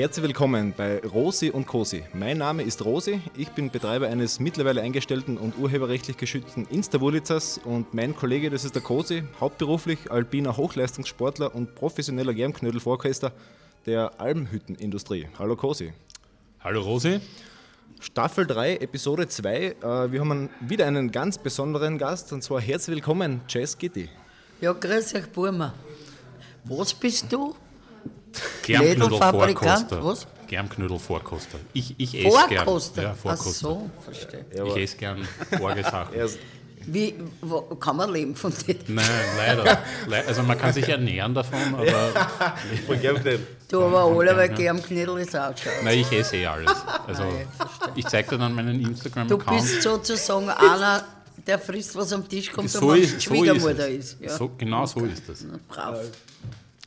herzlich willkommen bei Rosi und Cosi. Mein Name ist Rosi, ich bin Betreiber eines mittlerweile eingestellten und urheberrechtlich geschützten Insta-Wulitzers und mein Kollege, das ist der Cosi, hauptberuflich alpiner Hochleistungssportler und professioneller Germknödel-Vorkäster der Almhüttenindustrie. Hallo Cosi. Hallo Rosi. Staffel 3, Episode 2. Äh, wir haben wieder einen ganz besonderen Gast und zwar herzlich willkommen, Jess Gitti. Ja, grüß euch, Burma. Was bist du? Germknödel-Vorkoster. Was? Germknödel-Vorkoster. Ich, ich esse gern. Vorkoster? Ja, Ach Vorkoster. so, verstehe. Ich esse gern Orgesachen. Er ist- Wie, wo, kann man leben von dem? Nein, leider. Le- Also man kann sich ernähren davon, aber von Germknödel. Du, aber alle, weil gern Knödel ist auch schon. nein, ich esse eh alles. Also verstehe. ich zeige dir dann meinen Du Instagram-Account. bist sozusagen einer, der frisst, was am Tisch kommt, So und ist, so ist Schwiegermutter es. ist. Ja. So, genau so ist das. Brav.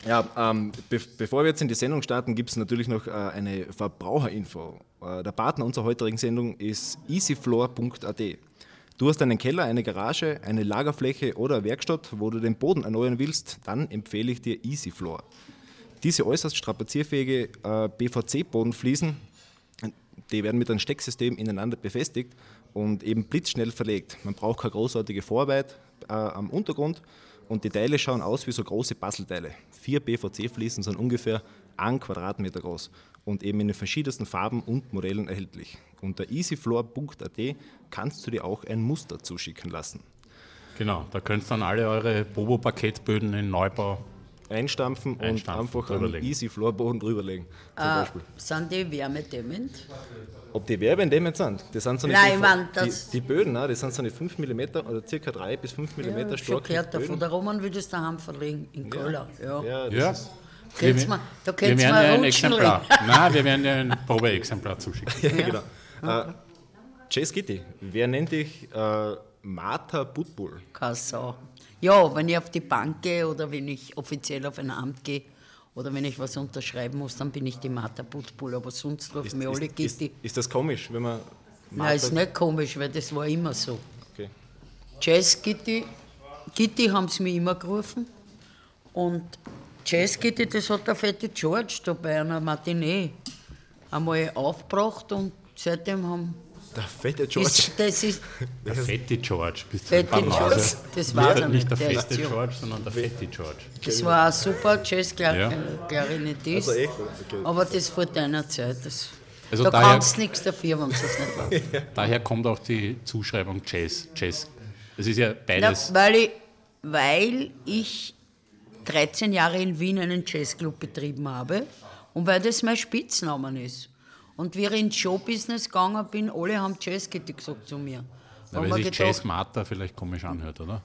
Ja, ähm, be bevor wir jetzt in die Sendung starten, gibt es natürlich noch äh, eine Verbraucherinfo. Äh, der Partner unserer heutigen Sendung ist easyfloor.at. Du hast einen Keller, eine Garage, eine Lagerfläche oder eine Werkstatt, wo du den Boden erneuern willst, dann empfehle ich dir Easyfloor. Diese äußerst strapazierfähige äh, PVC-Bodenfliesen, die werden mit einem Stecksystem ineinander befestigt und eben blitzschnell verlegt. Man braucht keine großartige Vorarbeit äh, am Untergrund und die Teile schauen aus wie so große Puzzleteile. Vier PVC-Fliesen sind ungefähr ein Quadratmeter groß und eben in den verschiedensten Farben und Modellen erhältlich. Unter easyfloor.at kannst du dir auch ein Muster zuschicken lassen. Genau, da könnt ihr dann alle eure Bobo-Paketböden in Neubau. Einstampfen, Einstampfen, und einfach einen Easy-Floor-Boden drüberlegen. Zum Äh, Beispiel. sind die wärmedämmend? Ob die Werbendämmen sind? Das sind so eine Nein, die, Mann, die, das- die Böden, ne, das sind so eine 5 mm oder circa 3 bis 5 mm Ja, starke gehört. Böden. Der Roman will das daheim verlegen, in Koller. Ja. Ja, Ja. ist, Wir- mal- da wir werden mal dir ein Exemplar. Nein, wir werden dir ein Probeexemplar zuschicken. ja, genau. Äh, Chase Kitty, wer nennt dich äh, Martha Butbull? Keine Sau. Ja, wenn ich auf die Bank gehe oder wenn ich offiziell auf ein Amt gehe oder wenn ich was unterschreiben muss, dann bin ich die Martha Butbull. Aber sonst rufen mir alle ist, Gitti. ist das komisch, wenn man Nein, ist nicht komisch, weil das war immer so. Okay. Jazz Gitti, Gitti haben sie mir immer gerufen. Und Jazz Gitti, das hat der fette George da bei einer Matinee einmal aufgebracht und seitdem haben. Der fette George. Ist, das ist Der fette George. Bist du Fette? George, das er nicht. nicht, der fette. George, sondern der fette George. Das war ein super Ja. Jazz-Klarinettist. Also echt? Okay. Aber das vor deiner Zeit. Das, Also da daher- kannst du nichts dafür, wenn du das nicht weißt. Daher kommt auch die Zuschreibung Jazz. Jazz. Es ist ja Na, beides. weil, ich, weil ich 13 Jahre in Wien einen Jazzclub betrieben habe und weil das mein Spitznamen ist. Und wie ich ins Showbusiness gegangen bin, alle haben Jazzgitti gesagt zu mir. Da hab weil sich Jazz Martha vielleicht komisch anhört, oder?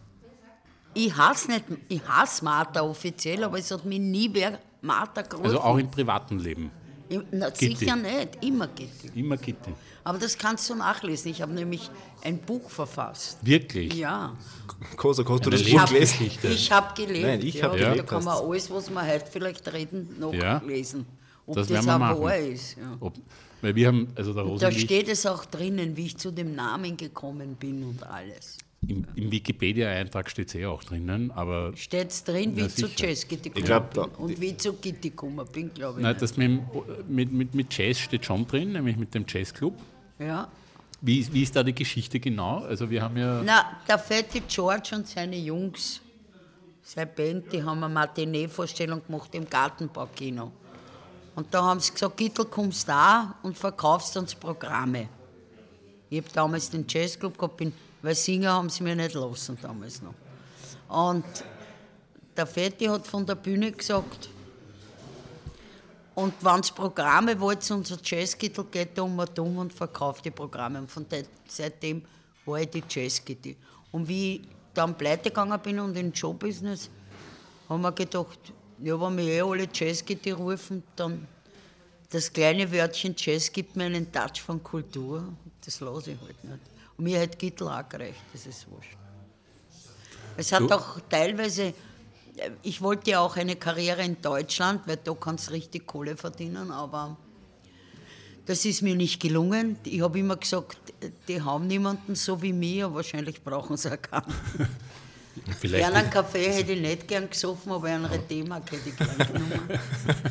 ich hasse nicht, ich hasse Martha offiziell, aber es hat mich nie wer Martha gerufen. Also auch im privaten Leben. Ich- Na, sicher nicht, immer Gitti. Immer Gitti. Aber das kannst du nachlesen. Ich habe nämlich ein Buch verfasst. Wirklich. Ja. Kosa, hast du das Buch hab- gelesen? Geschichte. Ich habe gelebt. Nein, ich ja, gelebt, Da kann man alles, was wir heute vielleicht reden, noch Ja. lesen. Ob Das das, werden wir machen. wahr ist. Ja. Ob, weil wir haben, also der Da steht es auch drinnen, wie ich zu dem Namen gekommen bin und alles. im, im Wikipedia-Eintrag steht es eh auch drinnen, aber Steht es drin, wie ich zu. Jazz gekommen glaub, bin. da- Und wie ich zu Gitti gekommen bin, glaube ich. nein, nicht. das mit, mit, mit, mit Jazz steht schon drin, nämlich mit dem Jazzclub. ja. Wie, wie ist da die Geschichte genau? Also wir haben ja, Na, der fette George und seine Jungs, seine Band, die haben eine Matinee-Vorstellung gemacht im Gartenbaukino. Und da haben sie gesagt, Gittel, kommst da und verkaufst uns Programme. Ich habe damals den Jazzclub gehabt, bin, weil Singer haben sie mir nicht lassen damals noch. Und der Fetti hat von der Bühne gesagt, und wenn es Programme wollt, unser Jazzgittel geht um und um und verkauft die Programme. Und von de, seitdem war ich die Jazzgitti. Und wie ich dann pleite gegangen bin und in Showbusiness, haben wir gedacht, ja, wenn mir eh alle Jazzgitti rufen, dann das kleine Wörtchen Jazz gibt mir einen Touch von Kultur. Das lasse ich halt nicht. Und mir hat Gittel auch gerecht, das ist wurscht. Es hat Du- auch teilweise, äh, ich wollte ja auch eine Karriere in Deutschland, weil da kannst du richtig Kohle verdienen, aber das ist mir nicht gelungen. Ich habe immer gesagt, die haben niemanden so wie mir, wahrscheinlich brauchen sie auch keinen. Vielleicht Gern einen Kaffee hätte ich nicht gern gesoffen, aber einen Redemark hätte ich gern genommen.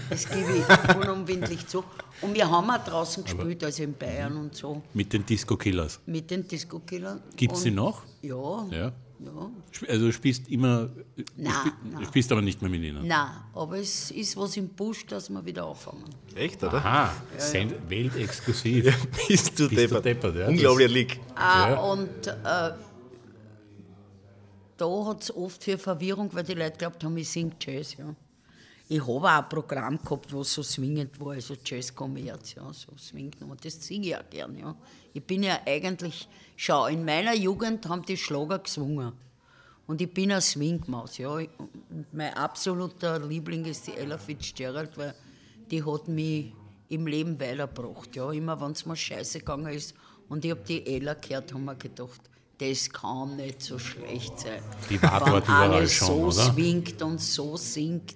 Das gebe ich unumwindlich zu. Und wir haben auch draußen gespielt, also in Bayern und so, mit den Disco Killers. mit den Disco-Killern. Gibt es die Und- noch? Ja. Ja. ja. Also du spielst immer, du Nein, spiel- nein. du spielst aber nicht mehr mit ihnen. Nein, aber es ist was im Busch, dass wir wieder anfangen. Echt, oder? Aha, Send weltexklusiv. Ja, bist du Bist du deppert. deppert, ja. Unglaublicher Leak. Ah, Ja. Und äh, da hat es oft für Verwirrung, weil die Leute glaubt haben, ich singe Jazz. Ja. Ich habe auch ein Programm gehabt, wo so swingend war, also Jazz Commerz, ja, so swingend. Und das singe ich auch gern. Ja. Ich bin ja eigentlich, schau, in meiner Jugend haben die Schlager gesungen. Und ich bin eine Swingmaus. Ja. Mein absoluter Liebling ist die Ella Fitzgerald, weil die hat mich im Leben weitergebracht. Ja. Immer wenn es mir scheiße gegangen ist und ich habe die Ella gehört, haben wir gedacht, das kann nicht so schlecht sein. Die war Wenn dort überall eine schon, so oder? swingt und so singt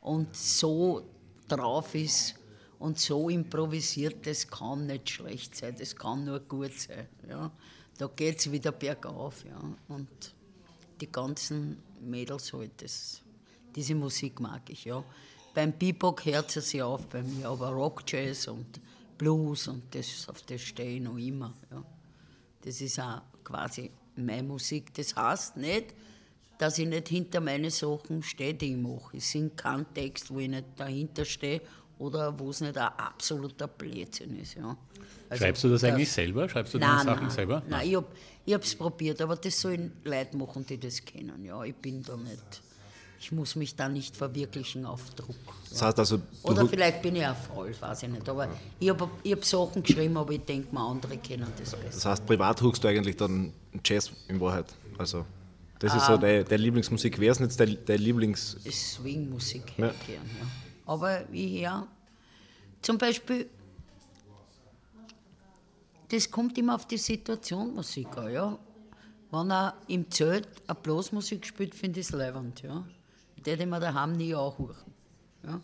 und so drauf ist und so improvisiert, das kann nicht schlecht sein, das kann nur gut sein. Ja. Da geht es wieder bergauf. Ja. Und die ganzen Mädels halt, das, diese Musik mag ich. Ja. Beim Bebop hört es sich auf bei mir, aber Rock, Jazz und Blues und das, auf das stehe ich noch immer. Ja. Das ist auch quasi meine Musik. Das heißt nicht, dass ich nicht hinter meine Sachen stehe, die ich mache. Ich singe keinen Text, wo ich nicht dahinter stehe oder wo es nicht ein absoluter Blödsinn ist. Ja. Also Schreibst du das eigentlich selber? Schreibst du deine Nein, Sachen nein, selber? Nein, ich habe es probiert, aber das sollen Leute machen, die das kennen. Ja, ich bin da nicht. Ich muss mich da nicht verwirklichen auf Druck. Das heißt also, Oder vielleicht bin ich auch faul, weiß ich nicht. Aber ich habe hab Sachen geschrieben, aber ich denke mal, andere kennen das besser. das heißt, privat huckst du eigentlich dann Jazz in Wahrheit. Also, das ist so deine, deine Lieblingsmusik. Wer ist denn jetzt dein, dein Lieblings... Swing-Musik Ja. gern. Ja. Aber ich ja, zum Beispiel, das kommt immer auf die Situation Musik an. Ja. Wenn er im Zelt eine Blasmusik spielt, finde ich es leibend. Ja. Das hätte ich mir daheim nie anhören. Ja.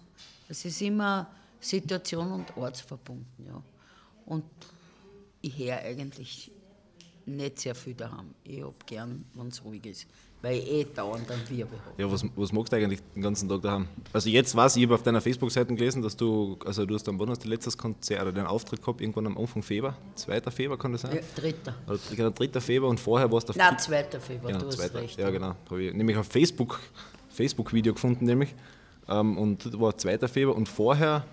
Es ist immer Situation und ortsverbunden. Ja. Und ich höre eigentlich nicht sehr viel daheim. Ich habe gern, wenn es ruhig ist, weil ich eh dauernd einen Wirbel habe. Ja, was, was magst du eigentlich den ganzen Tag daheim? Also jetzt weiß ich, ich habe auf deiner Facebook-Seite gelesen, dass du, also du hast am wann hast du letztes Konzert oder deinen Auftritt gehabt, irgendwann am Anfang Februar, 2. Februar kann das sein? Ja, dritter. Oder genau, 3. Februar und vorher warst du auf Nein, 2. Februar, Genau, du hast zweiter. recht. Ja, genau. Nämlich auf Facebook Facebook-Video gefunden, nämlich. Ähm, und das war 2. Februar und vorher,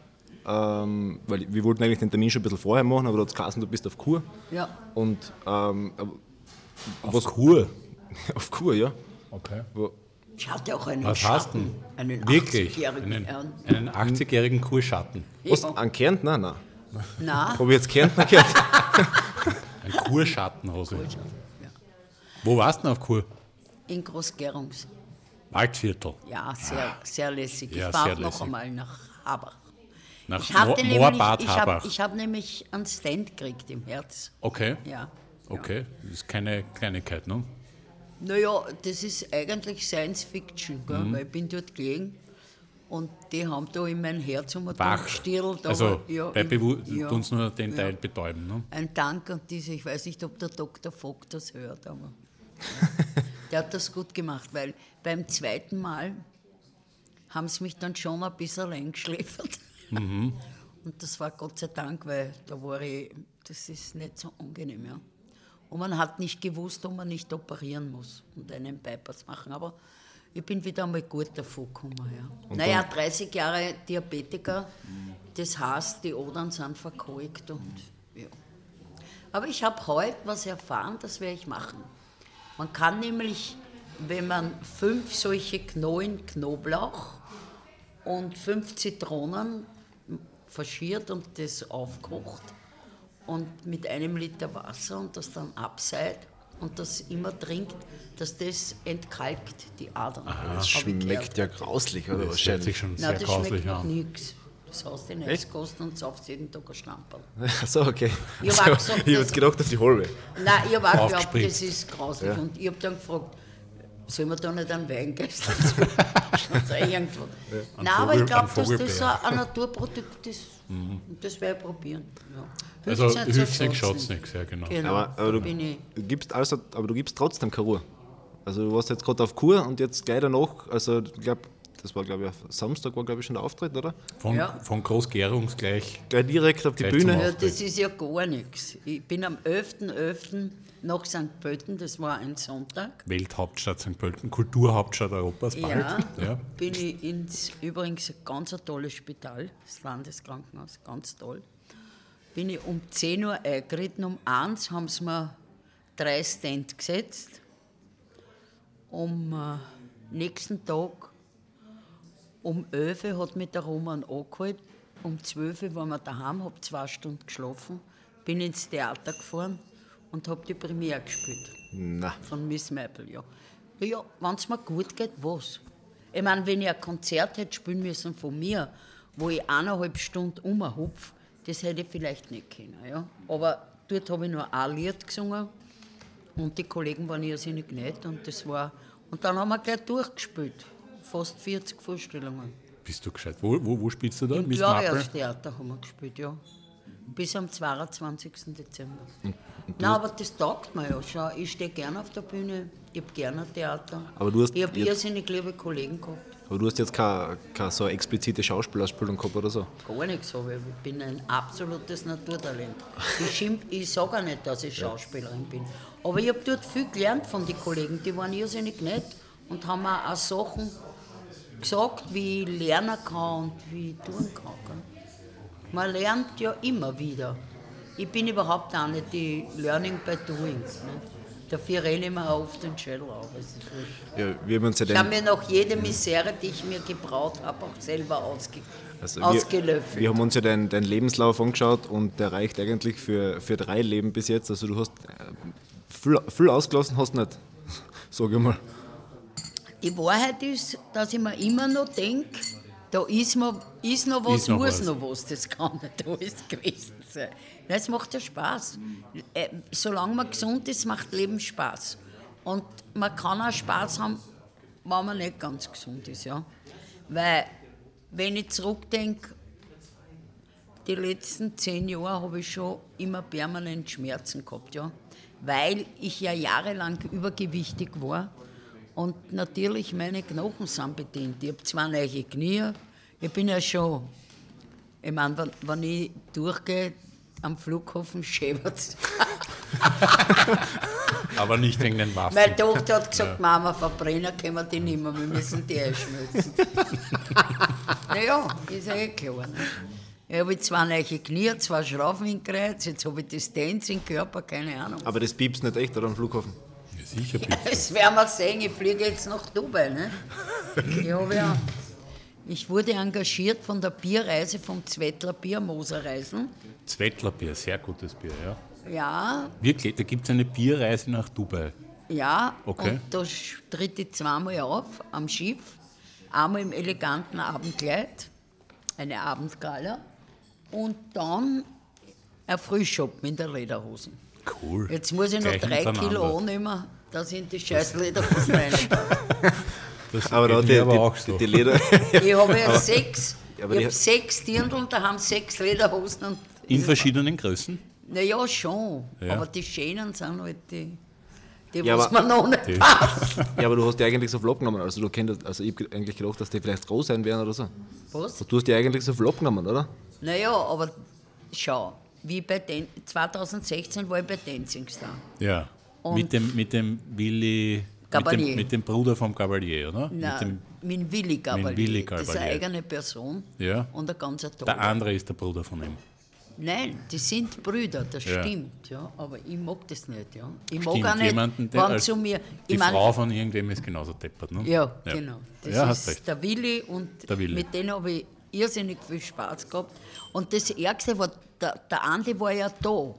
ähm, weil wir wollten eigentlich den Termin schon ein bisschen vorher machen, aber da hat es geheißen, du bist auf Kur. Ja, Und ähm, Auf Kur? auf Kur, ja. Okay. Wo, ich hatte auch einen Was hast du Schatten, einen Wirklich? 80-jährigen Einen, einen 80-jährigen Kurschatten. was, Ja. an Kärntner? Nein. Nein, Habe ich jetzt Kärntner gehört? Ein Kurschatten hast du. ja. Wo warst du denn auf Kur? in Großgerungs. Waldviertel. Ja, sehr, sehr lässig. Ja, ich fahre noch einmal nach Habach. Nach Ich habe Habach. ich hab nämlich einen Stand gekriegt im Herz. Okay. Ja. Okay. Das ist keine Kleinigkeit, ne? Naja, das ist eigentlich Science Fiction, gell? Mhm. weil ich bin dort gelegen und die haben da in mein Herz um Wach. gestirrt. Also, ja, ja. uns nur den Ja. Teil betäuben, ne? Ein Dank an diese, ich weiß nicht, ob der Dr. Vogt das hört, aber der hat das gut gemacht, weil beim zweiten Mal haben sie mich dann schon ein bisschen eingeschläfert. Mhm. Und das war Gott sei Dank, weil da war ich, das ist nicht so angenehm, ja. Und man hat nicht gewusst, ob man nicht operieren muss und einen Bypass machen, aber ich bin wieder einmal gut davon gekommen, ja. Naja, 30 Jahre Diabetiker, das heißt, die Odern sind verkalkt und ja. Aber ich habe heute was erfahren, das werde ich machen. Man kann nämlich, wenn man fünf solche Knollen Knoblauch und fünf Zitronen faschiert und das aufkocht und mit einem Liter Wasser und das dann abseit und das immer trinkt, dass das entkalkt die Adern. Das Hab ich schmeckt ja grauslich, oder? Das Wahrscheinlich. sich schon Nein, sehr das grauslich schmeckt nach an. nichts. Das hast du in Eiskosten und saufst jeden Tag ein Stamperl. Achso, okay. Ich Also, hab habe das- jetzt gedacht, auf die halbe. Nein, ich habe auch geglaubt, das ist grauslich. Ja. Und ich habe dann gefragt, sollen wir da nicht einen Weingeist irgendwas. Nein, aber ich Vogel- glaube, dass das so ein Naturprodukt ist. Und das werde ich probieren. Ja. Also hilft nichts, schaut's schaut's nichts, ja genau. Genau, Aber, aber, du bin ich. gibst also, aber du gibst trotzdem keine Ruhe. Also du warst jetzt gerade auf Kur und jetzt gleich danach, also ich glaube, das war glaube ich auf Samstag war glaube ich schon der Auftritt, oder? Von, Ja. von Großgerungs gleich. Gleich direkt auf die Bühne. Ja, das ist ja gar nichts. Ich bin am 11.11. nach St. Pölten, das war ein Sonntag. Welthauptstadt St. Pölten, Kulturhauptstadt Europas bald. Ja, Ja. bin ich ins, übrigens ein ganz ein tolles Spital, das Landeskrankenhaus, ganz toll. Bin ich um 10 Uhr eingeritten, um 1 haben sie mir drei Stand gesetzt. Am äh, nächsten Tag um 11 Uhr hat mich der Roman angeholt. Um 12 Uhr waren wir daheim, habe zwei Stunden geschlafen, bin ins Theater gefahren und habe die Premiere gespielt Na, von Miss Maple, ja. Ja, wenn es mir gut geht, was? Ich meine, wenn ich ein Konzert hätte spielen müssen von mir, wo ich eineinhalb Stunden umhupf, das hätte ich vielleicht nicht können, ja. Aber dort habe ich nur ein Lied gesungen und die Kollegen waren irrsinnig nett und das war... Und dann haben wir gleich durchgespielt. Fast 40 Vorstellungen. Bist du gescheit? Wo, wo, wo spielst du da? Im Miss Marple? Glorias-Theater haben wir gespielt, ja. Bis am 22. Dezember. Nein, aber das taugt mir ja schon. Ich stehe gerne auf der Bühne, ich habe gerne Theater. Aber du hast ich habe irrsinnig liebe Kollegen gehabt. aber du hast jetzt keine, keine so explizite Schauspielausbildung gehabt oder so. Gar nichts habe ich. Ich bin ein absolutes Naturtalent. Ich, schimpf, ich sage auch nicht, dass ich Schauspielerin bin. Aber ich habe dort viel gelernt von den Kollegen. Die waren irrsinnig nett und haben mir auch Sachen gesagt, wie ich lernen kann und wie ich tun kann. Man lernt ja immer wieder. Ich bin überhaupt auch nicht die Learning by Doing. Nicht? Dafür renne ich mir oft den Schädel auf. Ja, wir haben uns ja Ich habe mir noch jede Misere, die ich mir gebraut habe, auch selber ausge also wir, ausgelöffelt. wir haben uns ja deinen dein Lebenslauf angeschaut und der reicht eigentlich für, für drei Leben bis jetzt. Also du hast äh, viel, viel ausgelassen, hast nicht. Sag ich mal. Die Wahrheit ist, dass ich mir immer noch denke, da ist, mir, ist noch was, Ist noch muss was. noch was. Das kann nicht alles gewesen sein. Nein, Es macht ja Spaß. Äh, Solange man gesund ist, macht Leben Spaß. Und man kann auch Spaß haben, wenn man nicht ganz gesund ist. Ja? Weil, wenn ich zurückdenke, die letzten zehn Jahre habe ich schon immer permanent Schmerzen gehabt, ja. Weil ich ja jahrelang übergewichtig war und natürlich meine Knochen sind bedient. Ich habe zwei neue Knie. Ich bin ja schon, ich meine, wenn, wenn ich durchgehe am Flughafen schäbert Aber nicht wegen den Waffen. Meine Tochter hat gesagt, Mama, Verbrenner können wir die nicht mehr, wir müssen die einschmelzen. naja, ist ja eh klar. Ne? Ich habe zwei neue Knie, zwei Schrauben im Kreuz, jetzt habe ich Distanz im Körper, keine Ahnung. Aber das piepst nicht echt, oder am Flughafen? Sicher, bitte. Das werden wir sehen, ich fliege jetzt nach Dubai. Ne? Ich, ja, ich wurde engagiert von der Bierreise vom Zwettler Biermoser Reisen. Zwettlerbier, sehr gutes Bier, ja. Ja, Wirklich, da gibt es eine Bierreise nach Dubai. Ja, Okay. und da tritt ich zweimal auf am Schiff. Einmal im eleganten Abendkleid, eine Abendgala, und dann ein Frühschoppen in der Lederhosen. Cool. Jetzt muss ich noch Gleich drei. Kilo annehmen, ich in die scheiß Lederhosen rein. Aber da die, aber die, auch so. die, die Leder. Ich habe ja sechs, aber ich die- habe sechs Dirndl, da haben sechs Lederhosen. Und In verschiedenen Größen? naja, schon, Ja. aber die schönen sind halt die, die Ja, was aber- man noch nicht Die- passt. ja, aber du hast ja eigentlich so viel abgenommen. Also, du kennst, also ich habe eigentlich gedacht, dass die vielleicht groß sein werden oder so. Was? Du hast ja eigentlich so viel abgenommen, oder? Naja, aber schau, wie bei Dan 2016 war ich bei Dancing Star. Ja. Und- Mit dem, mit dem Willi. Mit dem, mit dem Bruder vom Gabalier, oder? Nein, Mit dem, mit Willi Gabalier. Willi Das ist eine eigene Person Ja. und ein ganzer der Tag. andere ist der Bruder von ihm. Nein, die sind Brüder, das Ja. stimmt, ja, aber ich mag das nicht. Ja. Ich mag Stimmt, auch nicht, jemanden, der zu mir... Die mein, Frau von irgendwem ist genauso deppert, ne? Ja, genau. Das ja, ist recht. der Willi und Der Willi. mit denen habe ich irrsinnig viel Spaß gehabt. Und das Ärgste war, der, der Andi war ja da.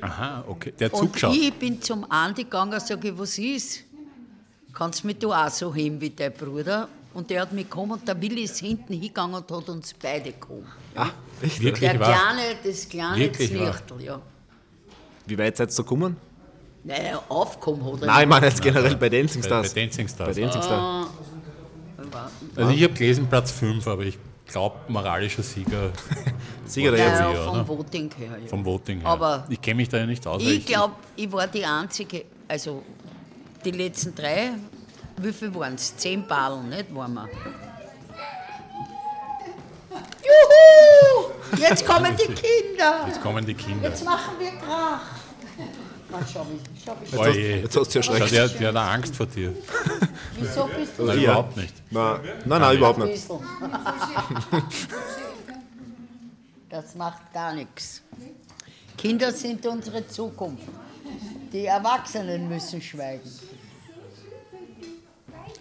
Aha, okay. Der hat Und zugeschaut. ich bin zum Andi gegangen und sage, was ist? Kannst mich du auch so heben wie dein Bruder? Und der hat mich gekommen und der Willi ist hinten hingegangen und hat uns beide gekommen. Ah, echt? Wirklich Der wahr? kleine, das kleine? Znirchtel, ja. Wie weit seid ihr so gekommen? Naja, aufgekommen hat er. Nein, ich meine jetzt generell bei Dancing Bei, Stars. bei Dancing Stars. Bei Dancing Stars. War- Also ich habe gelesen Platz 5, aber ich glaube moralischer Sieger Sieger der Ja, jetzt. ja, ja, vom oder? Voting her. Ja. vom Voting her. Aber ich kenne mich da ja nicht aus. Ich glaube, ich war die Einzige, also die letzten drei, wie viel waren es? Zehn Ballen, nicht? Waren wir. Juhu! Jetzt kommen die Kinder! Jetzt kommen die Kinder. Jetzt machen wir Krach! Schau ich, schau ich. Jetzt hast du ja Schau, erschreckt. der, der hat Angst vor dir. Wieso bist du Nein, überhaupt nicht. Nein, nein, nein überhaupt nicht. Das macht gar nichts. Kinder sind unsere Zukunft. Die Erwachsenen müssen schweigen.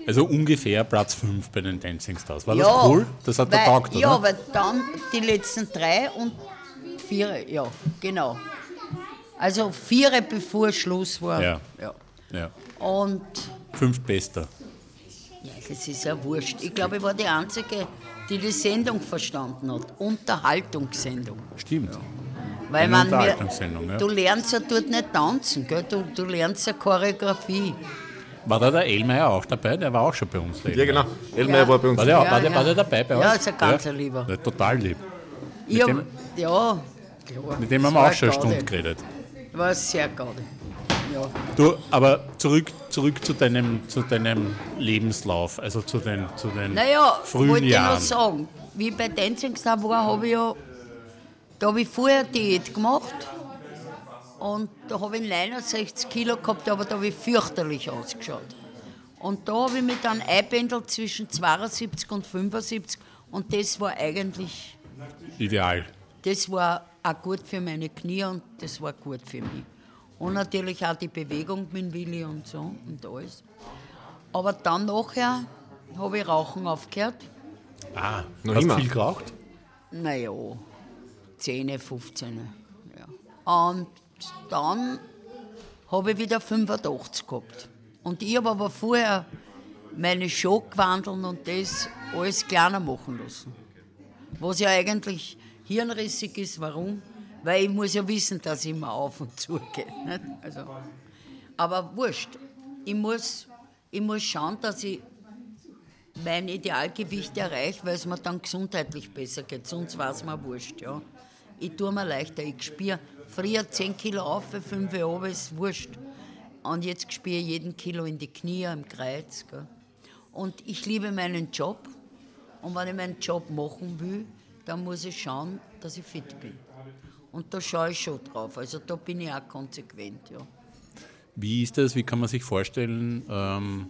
Also ungefähr Platz 5 bei den Dancing Stars. War Ja, das cool? Das hat weil, der taugt, oder? Ja, weil dann die letzten drei und vier, ja, genau. Also vier, bevor Schluss war. Ja. ja. ja. Und Fünf Bester. ja, das ist ja wurscht. Ich glaube, ich war die Einzige, die die Sendung verstanden hat. Unterhaltungssendung. Stimmt. Weil Eine man mir, Unterhaltungssendung, ja. du lernst ja dort nicht tanzen, gell? Du, du lernst ja Choreografie. War da der Elmeier auch dabei? Der war auch schon bei uns. der Ja, genau. Elmeier war bei uns. War der, Ja, war, der, ja. war der dabei bei euch? Ja, ist ein ganz ein Lieber. Der, total lieb. Ja, dem- ja, klar. Mit dem haben Das wir auch schon eine. Stunde geredet. War sehr geil. Ja. Du, aber zurück, zurück zu, deinem, zu deinem Lebenslauf, also zu den, zu den Naja, frühen wollte ich Jahren. sagen, wie ich bei Dancing Star war, habe ich ja, da habe ich vorher Diät gemacht und da habe ich 69 Kilo gehabt, aber da habe ich fürchterlich ausgeschaut. Und da habe ich mich dann eingependelt zwischen 72 und 75 und das war eigentlich, Ideal. das war auch gut für meine Knie und das war gut für mich. Und natürlich auch die Bewegung mit dem Willi und so und alles. Aber dann nachher habe ich Rauchen aufgehört. Ah, Noch hast immer? du viel geraucht? Naja, 10, 15. Ja. Und dann habe ich wieder 85 gehabt. Und ich habe aber vorher meine Show gewandelt und das alles kleiner machen lassen. Was ja eigentlich hirnrissig ist. Warum? Weil ich muss ja wissen, dass ich immer auf und zu gehe. nicht? Also, aber wurscht. Ich muss, ich muss schauen, dass ich mein Idealgewicht erreiche, weil es mir dann gesundheitlich besser geht. Sonst war es mir wurscht. Ja. Ich tue mir leichter. Ich spüre früher 10 Kilo auf, 5 runter, ist wurscht. Und jetzt spüre ich jeden Kilo in die Knie, im Kreuz. Gell. Und ich liebe meinen Job. Und wenn ich meinen Job machen will, dann muss ich schauen, dass ich fit bin. Und da schaue ich schon drauf. Also da bin ich auch konsequent. Ja. Wie ist das? Wie kann man sich vorstellen, ähm,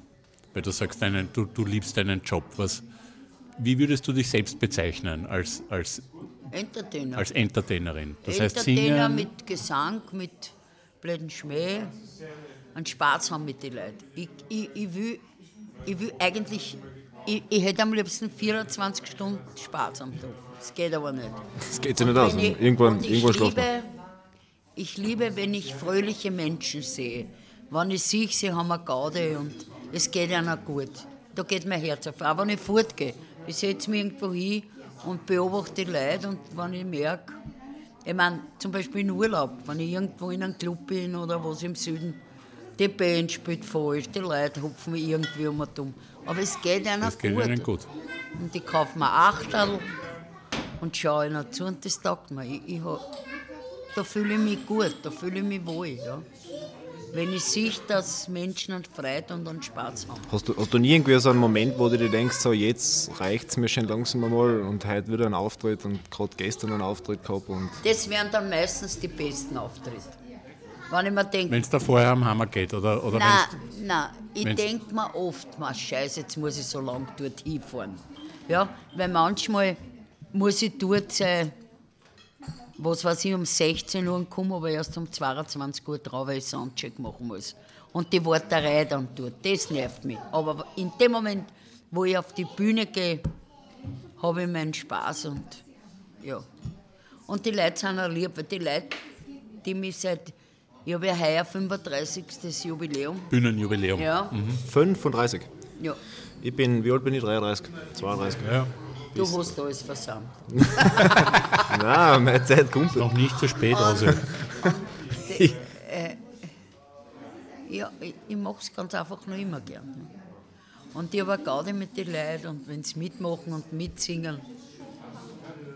weil du sagst, deinen, du, du liebst deinen Job. Was, wie würdest du dich selbst bezeichnen als, als, Entertainer. als Entertainerin? Das heißt Entertainer singen, mit Gesang, mit blöden Schmäh und Spaß haben mit den Leuten. Ich, ich, ich, will, ich will eigentlich, ich, ich hätte am liebsten 24 Stunden Spaß am Tag. Das geht aber nicht. Das geht sich nicht aus. Ich- Irgendwann, irgendwann schlafen. liebe, ich liebe, wenn ich fröhliche Menschen sehe. Wenn ich sehe, sie haben eine Gaude und es geht ihnen gut. Da geht mein Herz auf. Auch wenn ich fortgehe. Ich setze mich irgendwo hin und beobachte die Leute und wenn ich merke, ich meine, zum Beispiel in Urlaub, wenn ich irgendwo in einem Club bin oder was im Süden, die Band spielt falsch, die Leute hupfen irgendwie um und um. Aber es geht ihnen das geht gut. ihnen gut. Und ich kaufe mir Achterl und schaue ihnen zu und das taugt mir. Ich, ich hab, da fühle ich mich gut, da fühle ich mich wohl. Ja. Wenn ich sehe, dass Menschen an Freude und an Spaß haben. Hast du, hast du nie irgendwie so einen Moment, wo du dir denkst, so jetzt reicht es mir schon langsam einmal und heute wieder ein Auftritt und gerade gestern einen Auftritt gehabt und Das wären dann meistens die besten Auftritte. Wenn ich mir denke, wenn es da vorher am Hammer geht oder, oder nein, wenn's- nein, ich denke mir oft, mal Scheiße, jetzt muss ich so lang dort hinfahren. Ja, weil manchmal muss ich dort sein, was weiß ich, um 16 Uhr und komme aber erst um 22 Uhr drauf, weil ich Soundcheck machen muss. Und die Warterei dann dort, das nervt mich. Aber in dem Moment, wo ich auf die Bühne gehe, habe ich meinen Spaß und ja. Und die Leute sind auch lieb, weil die Leute, die mich seit, ich habe ja heuer 35. Jubiläum. Bühnenjubiläum. Ja, 35. ja. Ich bin, wie alt bin ich? 33, 32. Ja, Du hast alles versammelt. Nein, meine Zeit kommt. noch nicht zu spät, Ah. Rosi. Ja, ich, ich mache es ganz einfach noch immer gern. Ja. Und ich habe auch Gaudi mit den Leuten und wenn sie mitmachen und mitsingen,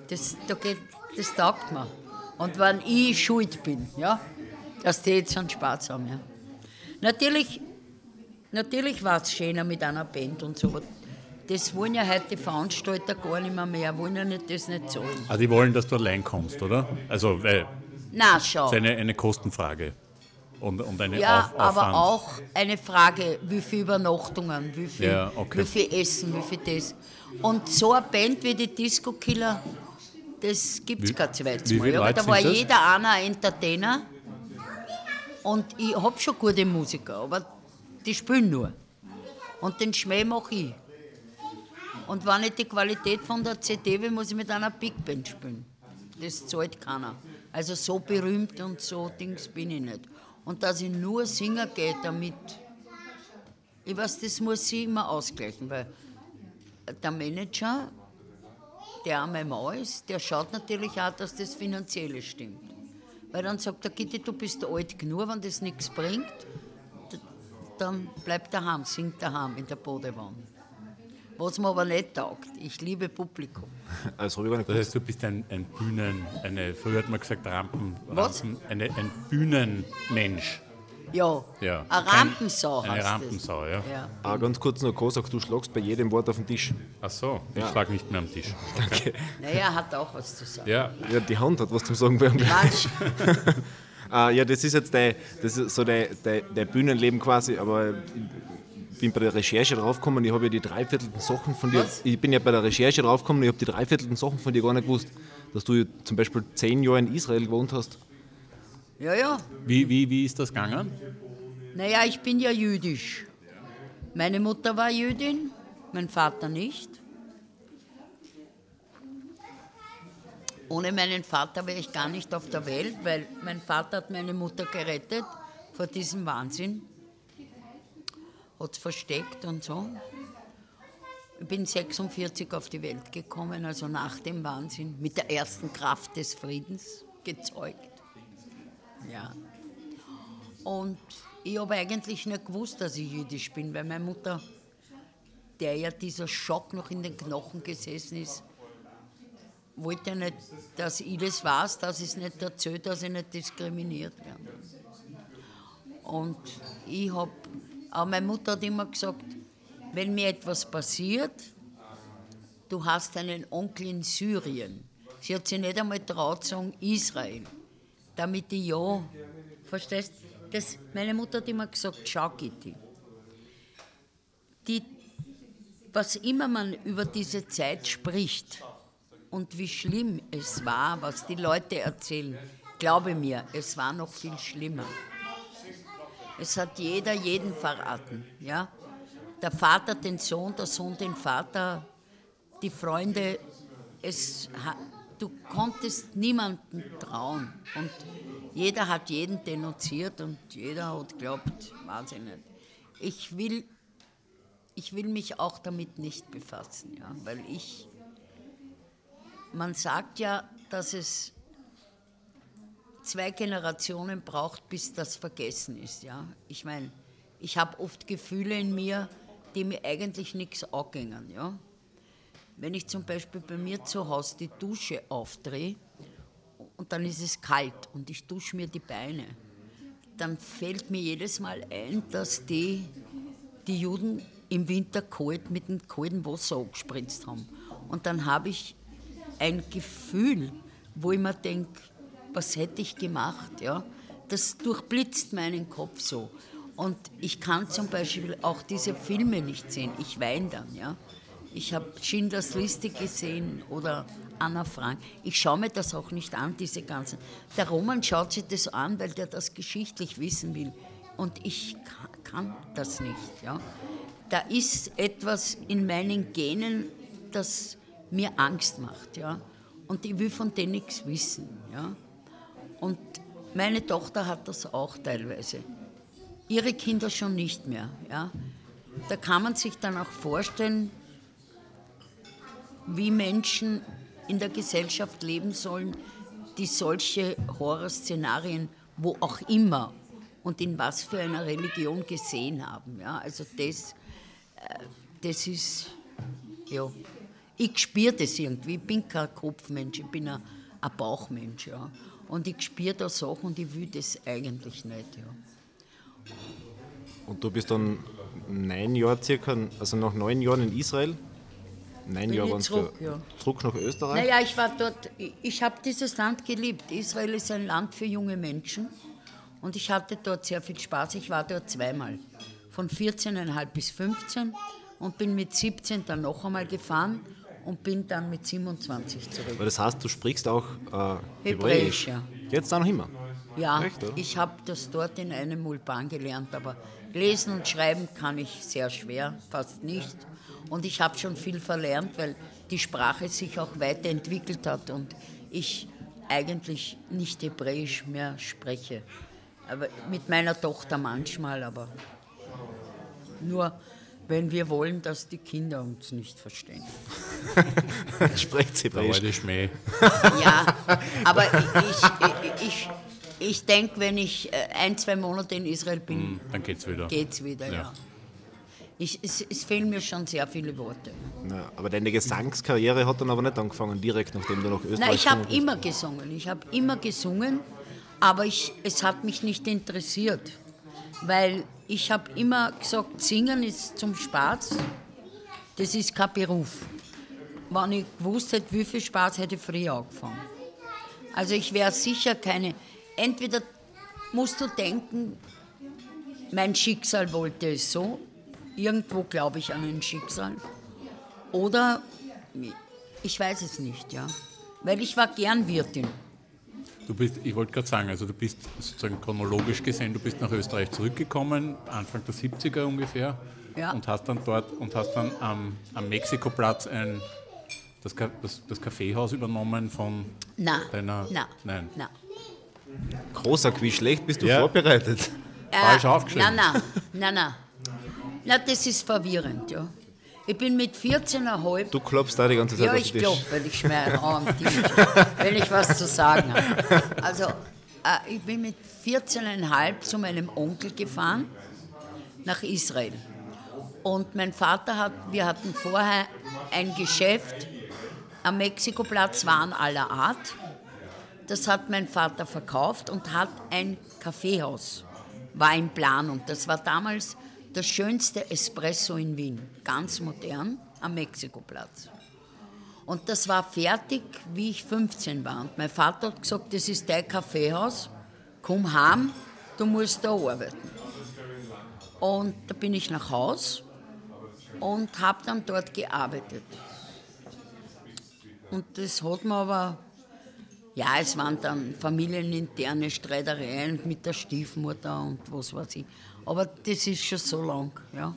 das, da geht, das taugt mir. Und wenn ich schuld bin, ja, dass die jetzt einen Spaß haben. Ja. Natürlich Natürlich war es schöner mit einer Band und so, das wollen ja heute die Veranstalter gar nicht mehr, mehr wollen ja nicht, das nicht zahlen. Ah, die wollen, dass du allein kommst, oder? Also, weil Na, das schau. ist eine, eine Kostenfrage und, und eine Ja, Auf, aber Aufwand. auch eine Frage, wie viel Übernachtungen, wie viel, Ja, okay. wie viel Essen, wie viel das. Und so eine Band wie die Disco Killer, das gibt es kein zweites Mal. Aber da war das? jeder einer ein Entertainer. Und ich habe schon gute Musiker, aber die spielen nur. Und den Schmäh mache ich. Und wenn ich die Qualität von der CD will, muss ich mit einer Big Band spielen. Das zahlt keiner. Also so berühmt und so Dings bin ich nicht. Und dass ich nur singen gehe damit, ich weiß, das muss ich immer ausgleichen, weil der Manager, der arme ist, der schaut natürlich auch, dass das Finanzielle stimmt. Weil dann sagt er, Gitti, du bist alt genug, wenn das nichts bringt, dann bleib daheim, sing daheim in der Bodewanne. Was mir aber nicht taugt, ich liebe Publikum. Also ich gar nicht Das heißt, du bist ein, ein Bühnen, eine, früher hat man gesagt Rampen, Was? Rampen eine, ein Bühnenmensch. Ja, Ja. eine Rampensau Eine Rampensau, ja. Ja. Ah, ganz kurz noch, Kosak, du schlagst bei jedem Wort auf den Tisch. Ach so, ich Ja. schlag nicht mehr am Tisch. Naja, er hat auch was zu sagen. Ja, Ja, die Hand hat was zum Sagen bei. Quatsch. Ah, ja, das ist jetzt der, das ist so der, der, der Bühnenleben quasi, aber bin bei der Recherche draufgekommen, ich habe ja die dreiviertelten Sachen von dir, Was? ich bin ja bei der Recherche draufgekommen, ich habe die dreiviertelten Sachen von dir gar nicht gewusst, dass du zum Beispiel zehn Jahre in Israel gewohnt hast. Ja, ja. wie, wie, wie ist das gegangen? Naja, ich bin ja jüdisch. Meine Mutter war Jüdin, mein Vater nicht. Ohne meinen Vater wäre ich gar nicht auf der Welt, weil mein Vater hat meine Mutter gerettet vor diesem Wahnsinn. Hat es versteckt und so. Ich bin 46 auf die Welt gekommen, also nach dem Wahnsinn, mit der ersten Kraft des Friedens gezeugt. Ja. Und ich habe eigentlich nicht gewusst, dass ich jüdisch bin, weil meine Mutter, der ja dieser Schock noch in den Knochen gesessen ist, wollte ja nicht, dass ich das weiß, dass ich es nicht erzählt, dass ich nicht diskriminiert werde. Und ich habe, aber meine Mutter hat immer gesagt, wenn mir etwas passiert, du hast einen Onkel in Syrien. Sie hat sich nicht einmal traut sagen, Israel, damit ich ja, verstehst das, Meine Mutter hat immer gesagt, schau Gitti, die, was immer man über diese Zeit spricht und wie schlimm es war, was die Leute erzählen, glaube mir, es war noch viel schlimmer. Es hat jeder jeden verraten, ja. Der Vater den Sohn, der Sohn den Vater, die Freunde. Es, du konntest niemandem trauen und jeder hat jeden denunziert und jeder hat geglaubt, nicht. Ich will, ich will mich auch damit nicht befassen, ja, weil ich, man sagt ja, dass es zwei Generationen braucht, bis das vergessen ist. Ja? Ich meine, ich habe oft Gefühle in mir, die mir eigentlich nichts angehen. Ja? Wenn ich zum Beispiel bei mir zu Hause die Dusche aufdrehe und dann ist es kalt und ich dusche mir die Beine, dann fällt mir jedes Mal ein, dass die, die Juden im Winter kalt mit dem kalten Wasser abgespritzt haben. Und dann habe ich ein Gefühl, wo ich mir denke, was hätte ich gemacht? Ja? Das durchblitzt meinen Kopf so. Und ich kann zum Beispiel auch diese Filme nicht sehen. Ich weine dann. Ja? Ich habe Schindlers Liste gesehen oder Anna Frank. Ich schaue mir das auch nicht an, diese ganzen. Der Roman schaut sich das an, weil der das geschichtlich wissen will. Und ich ka- kann das nicht. Ja? Da ist etwas in meinen Genen, das mir Angst macht. Ja? Und ich will von denen nichts wissen. Ja? Und meine Tochter hat das auch teilweise. Ihre Kinder schon nicht mehr. Ja? Da kann man sich dann auch vorstellen, wie Menschen in der Gesellschaft leben sollen, die solche Horrorszenarien, wo auch immer und in was für einer Religion gesehen haben. Ja? Also das, äh, das ist, ja, ich spüre das irgendwie. Ich bin kein Kopfmensch, ich bin ein, ein Bauchmensch. Ja? Und ich spüre da Sachen und ich will das eigentlich nicht. Ja. Und du bist dann neun Jahren circa, also nach neun Jahren in Israel. Neun Bin Jahre ich waren zurück, ja. zurück nach Österreich. Naja, ich war dort, ich, ich habe dieses Land geliebt. Israel ist ein Land für junge Menschen und ich hatte dort sehr viel Spaß. Ich war dort zweimal, von 14,5 bis 15 und bin mit 17 dann noch einmal gefahren und bin dann mit 27 zurück. Aber das heißt, du sprichst auch äh, Hebräisch, Hebräisch. ja. Jetzt auch noch immer. Ja, Echt, oder? ich habe das dort in einem Mulban gelernt, aber lesen und schreiben kann ich sehr schwer, fast nicht. Und ich habe schon viel verlernt, weil die Sprache sich auch weiterentwickelt hat und ich eigentlich nicht Hebräisch mehr spreche. Aber mit meiner Tochter manchmal, aber nur wenn wir wollen, dass die Kinder uns nicht verstehen. Sprecht Hebräisch. alte Schmäh. Ja, aber ich, ich, ich, ich denke, wenn ich äh, ein, zwei Monate in Israel bin, Hm, Dann geht's wieder. geht's wieder, ja. Ja. Ich, es, es fehlen mir schon sehr viele Worte. Ja, aber deine Gesangskarriere hat dann aber nicht angefangen, direkt nachdem du nach Österreich Nein, ich habe immer gesungen. Ich habe immer gesungen, aber ich, es hat mich nicht interessiert, weil ich habe immer gesagt, Singen ist zum Spaß, das ist kein Beruf. Wenn ich gewusst hätte, wie viel Spaß hätte ich früher angefangen. Also ich wäre sicher keine, entweder musst du denken, mein Schicksal wollte es so, irgendwo glaube ich an ein Schicksal, oder ich weiß es nicht, ja. Weil ich war gern Wirtin. Du bist, ich wollte gerade sagen, also du bist sozusagen chronologisch gesehen, du bist nach Österreich zurückgekommen, Anfang der 70er ungefähr, Ja. und hast dann dort und hast dann am, am Mexikoplatz ein, das, das, das Kaffeehaus übernommen von Na, deiner. na, Nein. na. Großer, wie schlecht bist du Ja. vorbereitet? Falsch aufgeschrieben. Nein, nein, nein, nein. Na, das ist verwirrend, ja. Ich bin mit 14,5. Du klopfst da die ganze Zeit Ja, auf ich den Tisch. glaube, weil ich schmer am Tisch, wenn ich was zu sagen habe. Also, äh, ich bin mit 14,5 zu meinem Onkel gefahren, nach Israel. Und mein Vater hat, wir hatten vorher ein Geschäft am Mexikoplatz, Waren aller Art. Das hat mein Vater verkauft und hat ein Kaffeehaus, war in Planung. Das war damals das schönste Espresso in Wien, ganz modern, am Mexikoplatz. Und das war fertig, wie ich 15 war. Und mein Vater hat gesagt, das ist dein Kaffeehaus, komm heim, du musst da arbeiten. Und da bin ich nach Haus und habe dann dort gearbeitet. Und das hat mir aber, ja, es waren dann familieninterne Streitereien mit der Stiefmutter und was weiß ich. Aber das ist schon so lang, ja.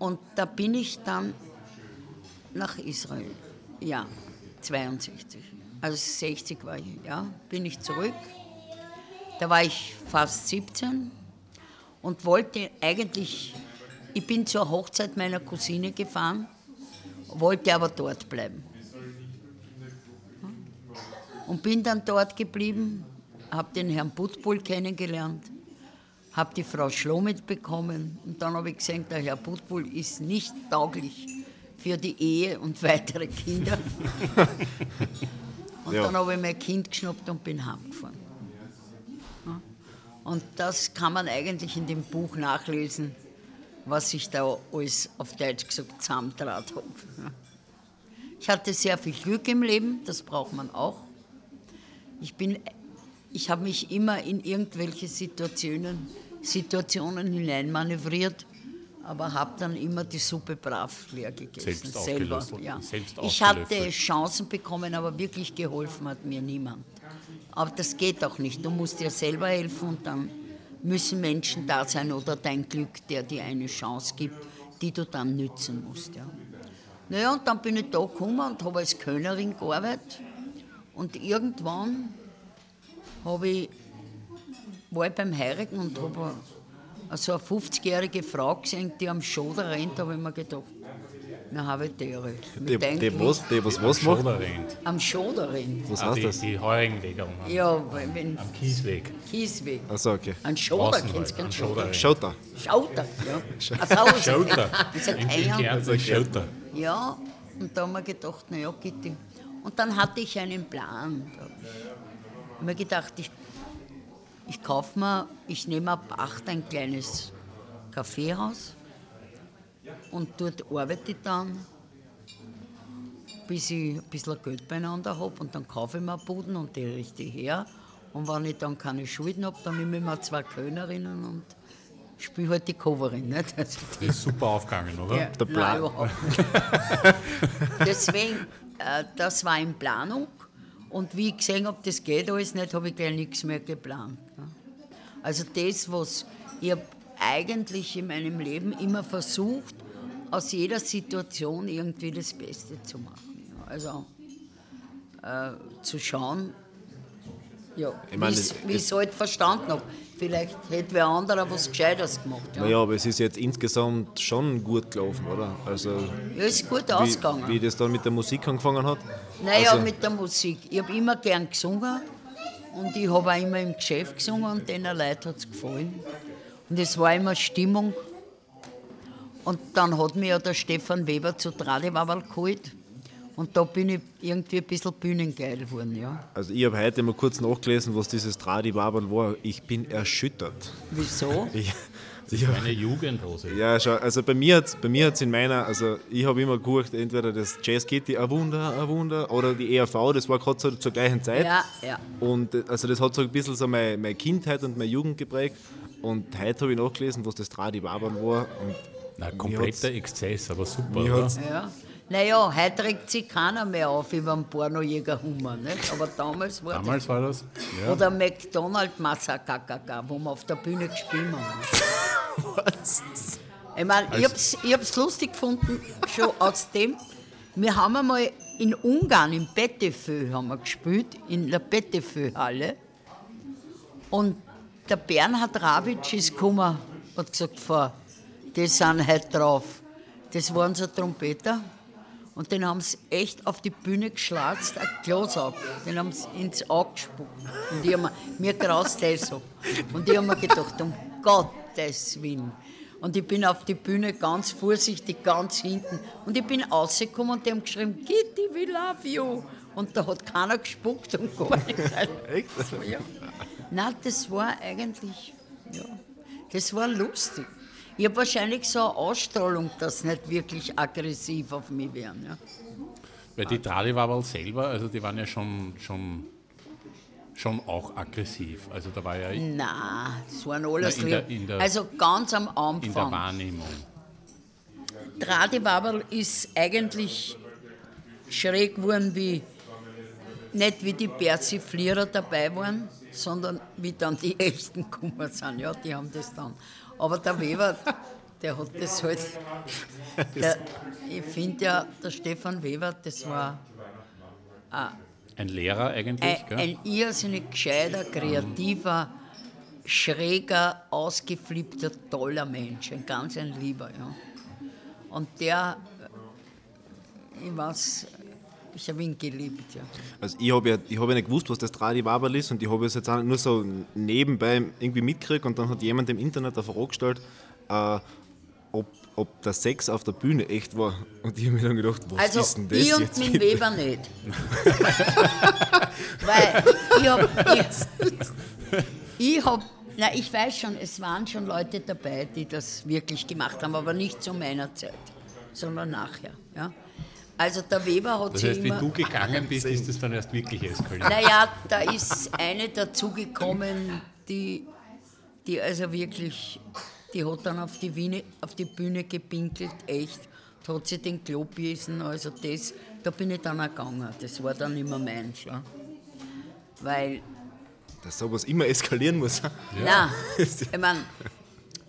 Und da bin ich dann nach Israel, ja, 62. Also 60 war ich, ja, bin ich zurück. Da war ich fast 17 und wollte eigentlich, ich bin zur Hochzeit meiner Cousine gefahren, wollte aber dort bleiben. Und bin dann dort geblieben, habe den Herrn Butbull kennengelernt, habe die Frau Schlomit bekommen und dann habe ich gesehen, der Herr Butbull ist nicht tauglich für die Ehe und weitere Kinder. und Ja. dann habe ich mein Kind geschnappt und bin heimgefahren. Und das kann man eigentlich in dem Buch nachlesen, was ich da alles auf Deutsch gesagt zusammentraut habe. Ich hatte sehr viel Glück im Leben, das braucht man auch. Ich, bin, ich habe mich immer in irgendwelche Situationen, Situationen hineinmanövriert, aber habe dann immer die Suppe brav leer gegessen. Selbst selber. Ja. Selbst Ich hatte. Chancen bekommen, aber wirklich geholfen hat mir niemand. Aber das geht auch nicht. Du musst dir selber helfen und dann müssen Menschen da sein oder dein Glück, der dir eine Chance gibt, die du dann nützen musst. Ja. Naja, und dann bin ich da gekommen und habe als Kölnerin gearbeitet. Und irgendwann habe ich, war ich beim Heiraten und habe so eine 50-jährige Frau gesehen, die am Schoder rennt, habe ich mir gedacht, na habe ich die. Die, die, was, die was, was macht? Schoder rennt. Am Schoder rennt. Was Ah, heißt die, das? die Heurigenwege am, Ja, weil wenn am Kiesweg. Kiesweg. Achso, okay. An Schoder kennst du halt, keinen an Schoder. Schoder. Da. Schauter, ja. Also, ist ein In. Kärnten Schauter. Ja, und da haben wir gedacht, naja, Gitti. Und dann hatte ich einen Plan. Da habe ich mir gedacht, ich, ich kaufe mir, ich nehme ab acht ein kleines Kaffeehaus und dort arbeite ich dann, bis ich ein bisschen Geld beieinander habe und dann kaufe ich mir Buden und die richte ich her. Und wenn ich dann keine Schulden habe, dann nehme ich mir zwei Kölnerinnen und spiele halt die Coverin. Nicht? Also Das ist super aufgegangen, oder? ja, Der Plan. Nein, überhaupt nicht. Deswegen, das war in Planung. Und wie ich gesehen habe, das geht alles nicht, habe ich gleich nichts mehr geplant. Also das, was ich eigentlich in meinem Leben immer versucht, aus jeder Situation irgendwie das Beste zu machen. Also äh, zu schauen, ja, Ich meine, wie ich es halt verstanden habe. Vielleicht hätte wer anderer was Gescheites gemacht. Ja, Naja, aber es ist jetzt insgesamt schon gut gelaufen, oder? Also, ja ist gut wie, ausgegangen. wie das dann mit der Musik angefangen hat. Naja, Also- mit der Musik. Ich habe immer gern gesungen und ich habe auch immer im Geschäft gesungen und den Leuten hat es gefallen. Und es war immer Stimmung. Und dann hat mir ja der Stefan Weber zu Tradiwabal geholt. Und da bin ich irgendwie ein bisschen bühnengeil geworden, ja. Also ich habe heute mal kurz nachgelesen, was dieses Tradi Wabel war. Ich bin erschüttert. Wieso? Ich, ich hab, Eine Jugendhose. ja, schau, also bei mir hat bei mir hat's in meiner, also ich habe immer geguckt, entweder das Jazz Kitty, ein Wunder, ein Wunder, oder die ERV, das war gerade so zur gleichen Zeit. Ja, ja. Und also das hat so ein bisschen so meine, meine Kindheit und meine Jugend geprägt. Und heute habe ich nachgelesen, was das Tradi Wabel war. Und Na, kompletter Exzess, aber super, oder? ja. Naja, heute regt sich keiner mehr auf über einen Pornojäger-Hummer, nicht? Aber damals war das. Damals war das? Ja. Oder McDonald Massakakaka, wo wir auf der Bühne gespielt haben. Was? Ich meine, ich hab's, ich hab's lustig gefunden, schon aus dem. Wir haben einmal in Ungarn, im Bettefeu, haben wir gespielt, in der Bettefeu-Halle. Und der Bernhard Rabitsch ist gekommen, hat gesagt, Frau, die sind heute drauf. Das waren so Trompeter. Und den haben sie echt auf die Bühne geschlatzt, ein Klosack. Den haben sie ins Auge gespuckt. Und ich hab mir, mir graust das so. Und ich habe mir gedacht, um Gottes Willen. Und ich bin auf die Bühne ganz vorsichtig, ganz hinten. Und ich bin rausgekommen und die haben geschrieben, Kitty, we love you. Und da hat keiner gespuckt und gar nichts. Echt? Ja. Nein, das war eigentlich, ja, das war lustig. Ich habe wahrscheinlich so eine Ausstrahlung, dass nicht wirklich aggressiv auf mich wären. Ja. Weil die Tradiwabel selber, also die waren ja schon, schon, schon auch aggressiv. Also da war ja in Nein, das waren alles Na, in der- in der- Also ganz am der Anfang. Wahrnehmung. Tradiwabel ist eigentlich schräg geworden, wie, nicht wie die Persiflierer dabei waren, sondern wie dann die echten gekommen sind. Ja, die haben das dann. Aber der Weber, der hat das halt. Der, ich finde ja, der Stefan Weber, das war Ein Lehrer eigentlich, ein, gell? ein irrsinnig gescheiter, kreativer, schräger, ausgeflippter, toller Mensch. Ein ganz ein Lieber, ja. Und der, ich weiß, ich habe ihn geliebt, ja. Also ich habe ja, ich hab ja nicht gewusst, was das Tradi Wabel ist und ich habe es jetzt auch nur so nebenbei irgendwie mitgekriegt und dann hat jemand im Internet eine Frage gestellt, äh, ob, ob der Sex auf der Bühne echt war. Und ich habe mir dann gedacht, was Also ist denn das ich und jetzt? mein bitte? Weber nicht. Weil ich habe, ich, ich hab, na ich weiß schon, es waren schon Leute dabei, die das wirklich gemacht haben, aber nicht zu meiner Zeit, sondern nachher. Ja. Also der Weber hat Das sich heißt, wie immer... du gegangen bist, ist das dann erst wirklich eskaliert. Naja, da ist eine dazugekommen, die, die also wirklich, die hat dann auf die, Bühne, auf die Bühne gepinkelt, echt. Da hat sie den Klo gebissen, also das, da bin ich dann auch gegangen. Das war dann immer mein ja. Weil, Dass sowas immer eskalieren muss. nein, ich meine,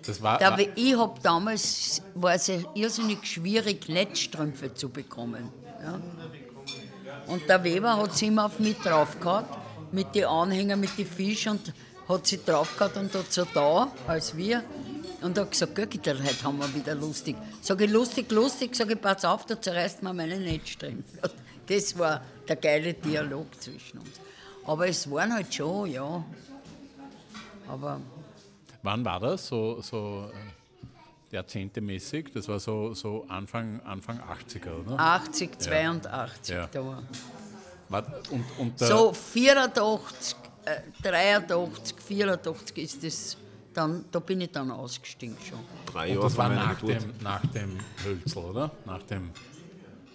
Das war, da, ich habe damals, war es irrsinnig schwierig, Netzstrümpfe zu bekommen. Ja. Und der Weber hat sie immer auf mich draufgehauen, mit den Anhängern, mit den Fisch und hat sie draufgehauen und hat so da, als wir. Und hat gesagt, Göckitel, heute haben wir wieder lustig. Sag ich, lustig, lustig, sag ich, pass auf, da zerreißt man meine Netzstrümpfe. Das war der geile Dialog zwischen uns. Aber es waren halt schon, ja. Aber wann war das? So, so äh, jahrzehntemäßig? Das war so, so Anfang, Anfang 80er, oder? 80, 82 Ja. da war. War, und, und So 84, äh, 83, 84 ist das dann, da bin ich dann ausgestiegen schon. Drei Und Jahre das vor war nach Geburt. dem, nach dem Hölzel, oder? Nach dem.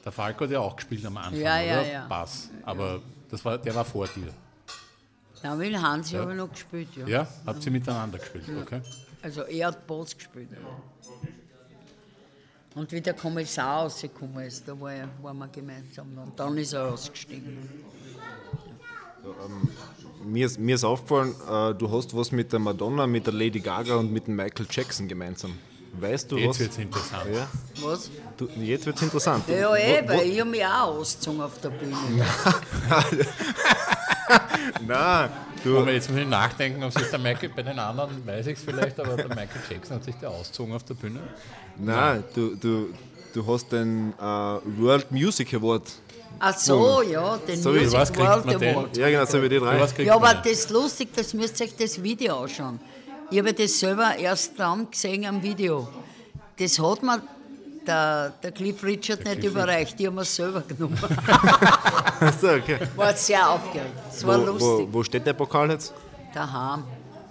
Der Falco hat ja auch gespielt am Anfang, Ja, ja, oder? ja. Bass. Aber das war, der war vor dir. Ja, mit Hansi habe ich noch gespielt, ja. Ja? Habt ihr miteinander gespielt? Okay. Also er hat Bass gespielt. Und wie der Kommissar rausgekommen ist, da war er, waren wir gemeinsam. Und dann ist er ausgestiegen. Mir ist, mir ist aufgefallen, äh, du hast was mit der Madonna, mit der Lady Gaga und mit dem Michael Jackson gemeinsam. Weißt du Jetzt was? wird es interessant. Ja, Was? du, jetzt wird es interessant. Ja, eh, weil ich habe mich auch ausgezogen auf der Bühne. Nein, du, Aber jetzt muss ich nachdenken, ob sich der Michael, bei den anderen weiß ich es vielleicht, aber der Michael Jackson hat sich der ausgezogen auf der Bühne. nein, du, du, du hast den äh, World Music Award. Ach so, ja, den So Music was World man? Award. Ja, genau, so wie die drei. Ja, aber man? das ist lustig, das müsst ihr euch das Video anschauen. Ich habe das selber erst dann gesehen am Video. Das hat mir der, der Cliff Richard nicht überreicht, die haben wir selber genommen. Achso, okay. War sehr aufgeregt. Es war Wo, wo, lustig. wo steht der Pokal jetzt? Daheim.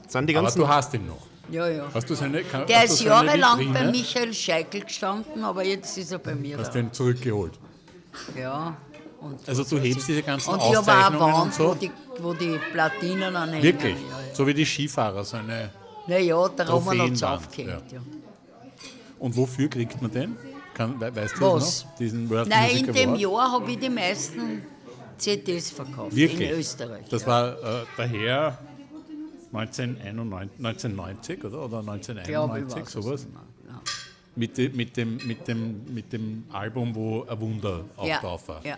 Sind die aber ganzen. du hast ihn noch. Ja, ja. Hast du seine, kann, Der hast ist du seine jahrelang Vitrine? bei Michael Scheikel gestanden, aber jetzt ist er bei mir Hast da. den zurückgeholt. Ja. Und, Also du hebst diese ganzen und ich habe auch eine Auszeichnungen und Wand, wo so. die, wo die Platinen anhängen. Wirklich? Ja, ja. So wie die Skifahrer, so eine. Naja, der Roman hat es Trophäenwand, aufgehängt. Ja. Und wofür kriegt man den? Kann, we- weißt du Was? noch? Diesen World Nein, Music in dem Award? Jahr habe ich die meisten CDs verkauft. Wirklich? In Österreich. Das ja. war äh, daher 1991, 1990 oder, oder Glaube ich, 1991, weiß es sowas. nicht. Ja. Mit, de, mit, dem, mit, dem, mit dem Album, wo ein Wunder auch Ja, drauf war. ja.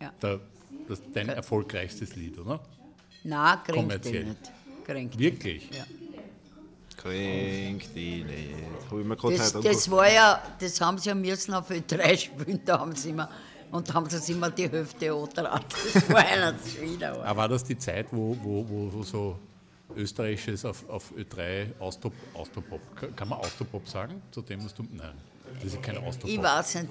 ja. Der, das dein erfolgreichstes Lied, oder? Nein, kränkt Kommerziell. nicht. Kränkt. Wirklich? Ja. Kränk die nicht. Das, das war ja, das haben sie ja müssen auf Ö3 spielen, da haben sie immer, und haben sie immer die Hälfte angetragen. Das war einer wieder. Aber war das die Zeit, wo, wo, wo, wo so österreichisches auf, auf Ö3 Austro, Austropop, kann man Austropop sagen? Zu dem musst du, nein, das ist kein Austropop. Ich weiß nicht.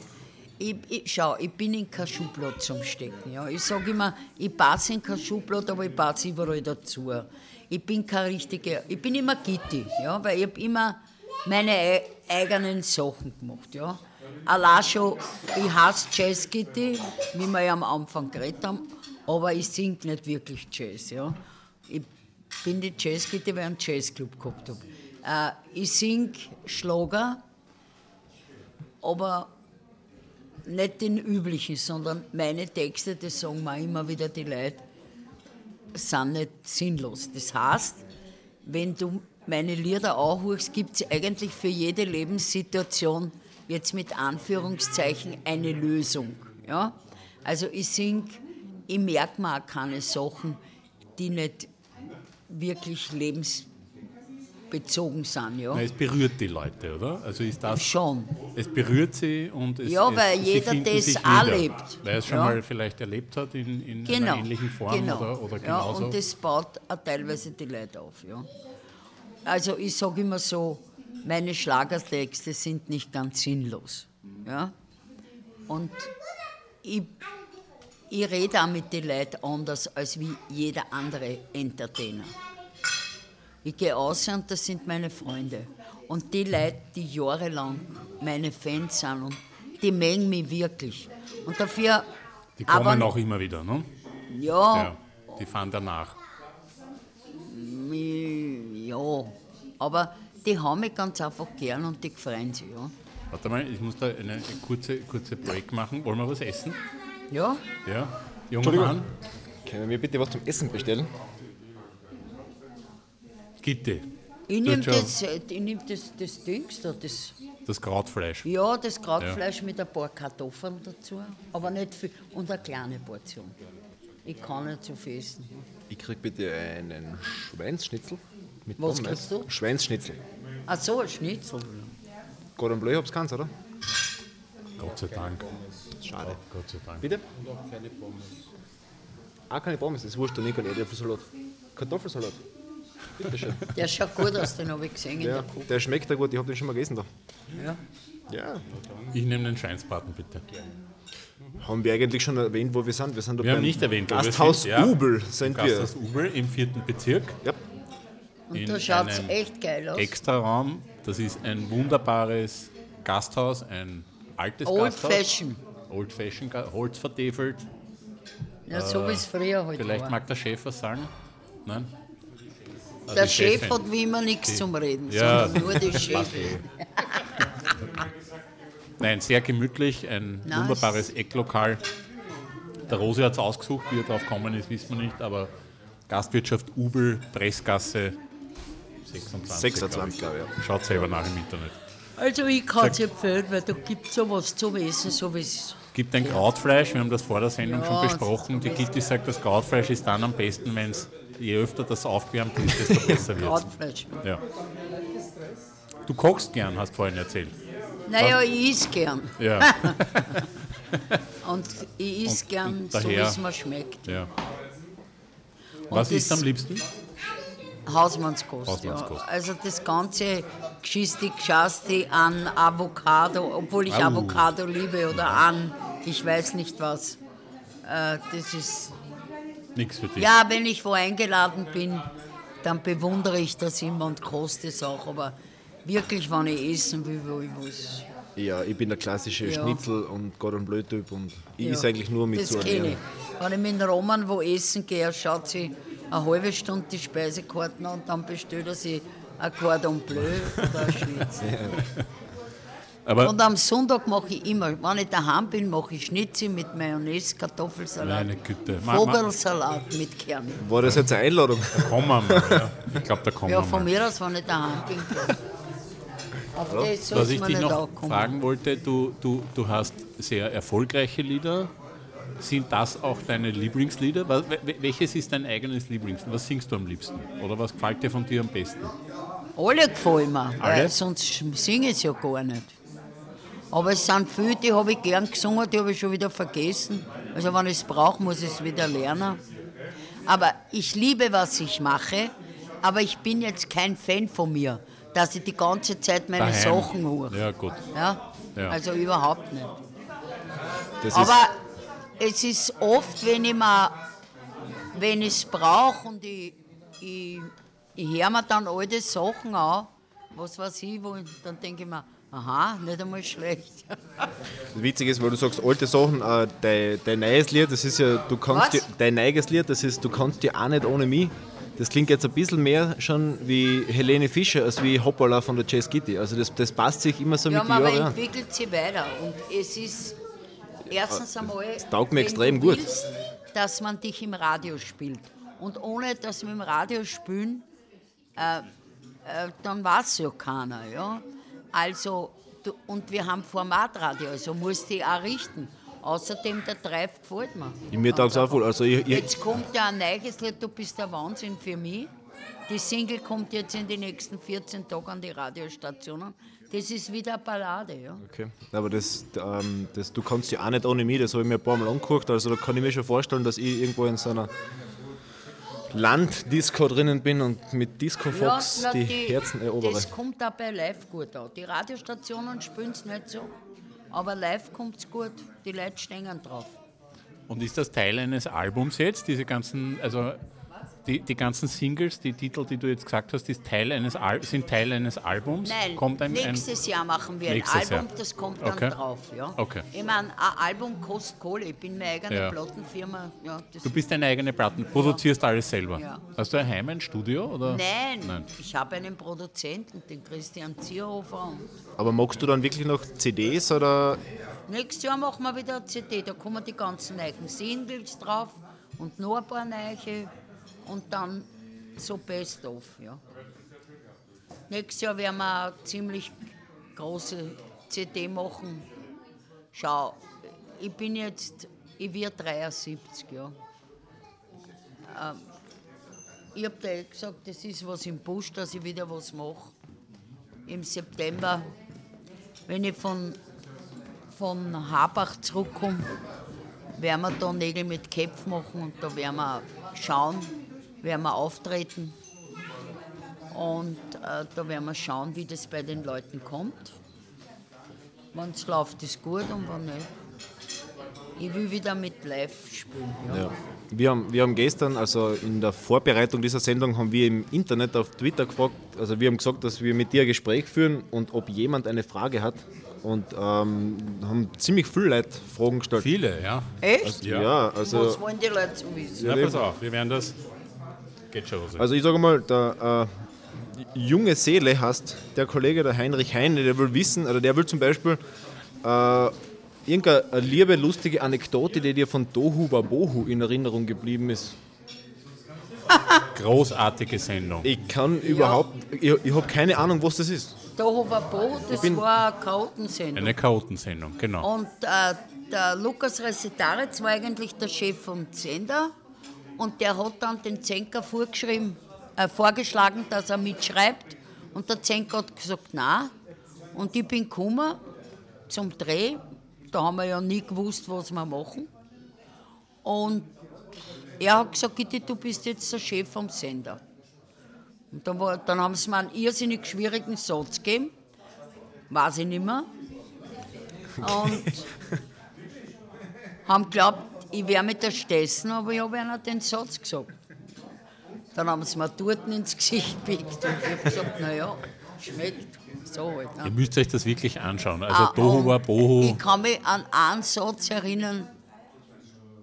Ich, ich, schau, ich bin in kein Schublad zum Stecken. Ja. Ich sage immer, ich passe in kein Schublad, aber ich passe überall dazu. Ich bin kein richtiger, ich bin immer Gitti, ja, weil ich habe immer meine ei- eigenen Sachen gemacht. Ja. Allein schon, ich hasse Jazz-Gitti, wie wir ja am Anfang geredet haben, aber ich singe nicht wirklich Jazz. Ja. Ich bin die Jazz-Gitti, weil ich einen Jazzclub gehabt habe. Äh, ich singe Schlager, aber nicht den üblichen, sondern meine Texte, das sagen mir immer wieder die Leute, sind nicht sinnlos. Das heißt, wenn du meine Lieder anhörst, gibt es eigentlich für jede Lebenssituation jetzt mit Anführungszeichen eine Lösung. Ja? Also ich sing, ich merke mir auch keine Sachen, die nicht wirklich lebensbezogen sind. Ja? Na, es berührt die Leute, oder? Also ist das. Schon. Es berührt sie und es. Ja, es, weil sie jeder das auch lebt. Weil er es schon Ja. mal vielleicht erlebt hat in, in Genau. einer ähnlichen Form genau. oder, oder ja, genauso. und das baut auch teilweise die Leute auf. Ja. Also ich sage immer so, meine Schlagertexte sind nicht ganz sinnlos. Ja? Und ich, ich rede auch mit den Leuten anders als wie jeder andere Entertainer. Ich gehe aus und das sind meine Freunde. Und die Leute, die jahrelang meine Fans sind, und die mengen mich wirklich. Und dafür. die kommen aber, auch immer wieder, ne? Ja, Ja, die fahren danach. mi- ja, aber die haben mich ganz einfach gern und die freuen sich. Ja. Warte mal, ich muss da eine, eine kurze, kurze Break machen. Wollen wir was essen? ja, Ja. Junger Mann, Können wir bitte was zum Essen bestellen? Gitte, ich nehme das, äh, ich nehm das, das Dings da, das, das Krautfleisch. ja, das Krautfleisch mit ein paar Kartoffeln dazu, aber nicht viel, und eine kleine Portion. Ich kann nicht so viel essen. Ich krieg bitte einen Schweinsschnitzel mit Was Pommes. kriegst du? Schweinsschnitzel. Ach so, ein Schnitzel. Cordon Bleu hab's keins, oder? Gott sei Dank. Schade. Gott sei Dank. Bitte? Und keine Pommes. Ah, keine Pommes, das ist wurscht, dann nicht kein Erdäpfelsalat. Kartoffelsalat. Bitte Der schaut gut aus, den habe ich gesehen in Ja, der der schmeckt ja gut, ich hab den schon mal gegessen da. Ja. Ja. Ich nehme den Schweinsbraten, bitte. Haben wir eigentlich schon erwähnt, wo wir sind? Wir sind Wir haben nicht erwähnt, Gasthaus sind, ja. Ubel sind wir. Gasthaus Ubel im vierten Bezirk. Ja. Und in da schaut es echt geil aus. Extraraum. Das ist ein wunderbares Gasthaus, ein altes Old Gasthaus. Fashion. Old Fashion, Holz vertefelt. Ja, so wie es früher halt Vielleicht war. mag der Chef was sagen? Nein? Der die Chef Chefin. hat wie immer nichts zum Reden, Ja. sondern nur die Chefin. Nein, sehr gemütlich, ein Nice. wunderbares Ecklokal. Der Rosi hat es ausgesucht, wie er drauf gekommen ist, wissen wir nicht, aber Gastwirtschaft Ubel, Pressgasse 26. 26, glaube ich. Ja. Schaut selber nach im Internet. Also ich kann es empfehlen, weil da gibt es sowas zum Essen, so wie es... gibt ein Krautfleisch, wir haben das vor der Sendung Ja, schon besprochen. Die Gitti sagt, das Krautfleisch ist dann am besten, wenn es je öfter das aufgewärmt ist, desto besser wird Brautfleisch. ja. Du kochst gern, hast vorhin erzählt. Naja, ich is gern. Ja, Und ich is gern, und so wie es mir schmeckt. ja. Was ist am liebsten? Hausmannskost, Hausmannskost. ja. Also das ganze Geschisti Geschasti an Avocado, obwohl ich Au. Avocado liebe oder an, ich weiß nicht was. Äh, das ist, Nix für dich. ja, wenn ich wo eingeladen bin, dann bewundere ich das immer und koste es auch, aber wirklich, wenn ich essen will, wo ich was. ja, ich bin der klassische Ja. Schnitzel und Gordon Bleu-Typ und ich Ja, is eigentlich nur mit Das ich. ernähren. Wenn ich mit Roman wo essen gehe, schaut sie eine halbe Stunde die Speisekarten an und dann bestellt er sich ein Cordon Bleu oder ein Schnitzel. Aber Und am Sonntag mache ich immer, wenn ich daheim bin, mache ich Schnitzel mit Mayonnaise, Kartoffelsalat, Vogelsalat mit Kernen. War das jetzt eine Einladung? kommen wir mal. Ja. Ich glaube, da kommen Ja, wir von mal. mir aus, wenn ich daheim bin. Auf das soll Was ich dich noch ankommen. fragen wollte, du, du, du hast sehr erfolgreiche Lieder. Sind das auch deine Lieblingslieder? Welches ist dein eigenes Lieblings? Was singst du am liebsten? Oder was gefällt dir von dir am besten? Alle gefallen mir, Alle? weil sonst singe ich es ja gar nicht. Aber es sind viele, die habe ich gern gesungen, die habe ich schon wieder vergessen. Also wenn ich es brauche, muss ich es wieder lernen. Aber ich liebe, was ich mache, aber ich bin jetzt kein Fan von mir, dass ich die ganze Zeit meine Daheim. Sachen höre. Ja, gut. Ja? Ja. Also überhaupt nicht. Das ist, Aber es ist oft, wenn ich mir, wenn ich es brauche und ich, ich, ich höre mir dann alte Sachen an, was weiß ich, wo ich, dann denke ich mir, aha, nicht einmal schlecht. witzig ist, weil du sagst, alte Sachen, äh, dein, dein neues Lied, das ist ja, du kannst dir, dein neues Lied, das ist, du kannst dir auch nicht ohne mich. Das klingt jetzt ein bisschen mehr schon wie Helene Fischer als wie Hoppala von der Jazz Kitty. Also das, das passt sich immer so Ja, mit den aber Jahren an. entwickelt sich weiter und es ist erstens einmal, taugt mir extrem gut. willst, dass man dich im Radio spielt. Und ohne dass wir im Radio spielen, äh, äh, dann weiß ja keiner. Ja? Also, und wir haben Formatradio, also musst du dich auch richten. Außerdem, der Treib gefällt mir. Mir taugt es auch voll. Also ich, ich, Jetzt kommt ja ein neues Lied, du bist der Wahnsinn für mich. Die Single kommt jetzt in den nächsten 14 Tagen an die Radiostationen. Das ist wieder eine Ballade. Ja? okay. Aber das, ähm, das, du kannst ja auch nicht ohne mich, das habe ich mir ein paar Mal angeguckt. Also da kann ich mir schon vorstellen, dass ich irgendwo in so einer Landdisco drinnen bin und mit Disco Fox na, die, Herzen erobere. Das kommt auch bei Live gut an. Die Radiostationen spielen es nicht so, aber live kommt es gut. Die Leute stehen drauf. Und ist das Teil eines Albums jetzt? Diese ganzen, also die, die ganzen Singles, die Titel, die du jetzt gesagt hast, ist Teil eines Al sind Teil eines Albums? Nein, Kommt ein, ein, nächstes Jahr machen wir ein Album, Jahr. das kommt dann Okay. drauf. Ja? Okay. Ich meine, ein Album kostet Kohle. Ich bin meine eigene Ja. Plattenfirma. Ja, Du bist deine eigene Platten, produzierst alles selber. Ja. Hast du daheim ein Studio? Oder? Nein, Nein. ich habe einen Produzenten, den Christian Zierhofer. Aber magst du dann wirklich noch CDs oder nächstes Jahr machen wir wieder eine CD. Da kommen die ganzen neuen Singles drauf und noch ein paar neue. Und dann so Best of. Ja. Nächstes Jahr werden wir eine ziemlich große CD machen. Schau, ich bin jetzt, ich werde 73, ja. Ähm, ich habe dir gesagt, das ist was im Busch, dass ich wieder was mache. Im September, wenn ich von, von Habach zurückkomme, werden wir da Nägel mit Köpf machen und da werden wir schauen, werden wir auftreten. Und äh, da werden wir schauen, wie das bei den Leuten kommt. Wenn es läuft, ist gut und wenn nicht. Ich will wieder mit live spielen. Ja. Ja. wir haben, wir haben gestern, also in der Vorbereitung dieser Sendung, haben wir im Internet auf Twitter gefragt, also wir haben gesagt, dass wir mit dir ein Gespräch führen und ob jemand eine Frage hat. Und ähm, haben ziemlich viele Leute Fragen gestellt. Viele, ja. Echt? Ja, Ja. also, Was wollen die Leute so wissen? Na, pass auf, wir werden das. Geht schon also ich sage mal, der äh, junge Seele hast der Kollege, der Heinrich Heine, der will wissen, oder der will zum Beispiel äh, irgendeine liebe, lustige Anekdote, die dir von Tohu Wabohu in Erinnerung geblieben ist. Großartige Sendung. Ich kann überhaupt, ich, ich habe keine Ahnung, was das ist. Tohuwa Bohu, das bin- war eine Chaotensendung. Eine Chaotensendung, genau. Und äh, der Lukas Resetaritz war eigentlich der Chef vom Sender und der hat dann den Zenker vorgeschrieben, äh, vorgeschlagen, dass er mitschreibt. Und der Zenker hat gesagt, nein. Und ich bin gekommen zum Dreh. Da haben wir ja nie gewusst, was wir machen. Und er hat gesagt, Gitti, du bist jetzt der Chef vom Sender. Und dann, war, dann haben sie mir einen irrsinnig schwierigen Satz gegeben. Weiß ich nicht mehr. Und haben geglaubt, ich wäre mit der Stessen, aber ich habe ihnen den Satz gesagt. Dann haben sie mir dort ins Gesicht gepickt und ich habe gesagt, naja, schmeckt. So halt. Ihr Ne? müsst euch das wirklich anschauen. Also Ah, Tohu und Wabohu. Ich kann mich an einen Satz erinnern.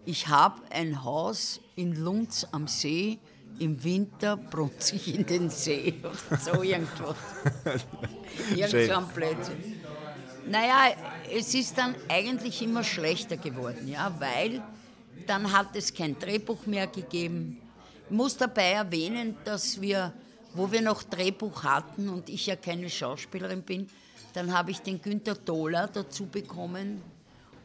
Ich habe ein Haus in Lunz am See. Im Winter brunze ich in den See. Oder so irgendwas. Irgend Schön. so ein Blödsinn. Naja, es ist dann eigentlich immer schlechter geworden, ja, weil dann hat es kein Drehbuch mehr gegeben. Ich muss dabei erwähnen, dass wir, wo wir noch Drehbuch hatten und ich ja keine Schauspielerin bin, dann habe ich den Günter Dohler dazu bekommen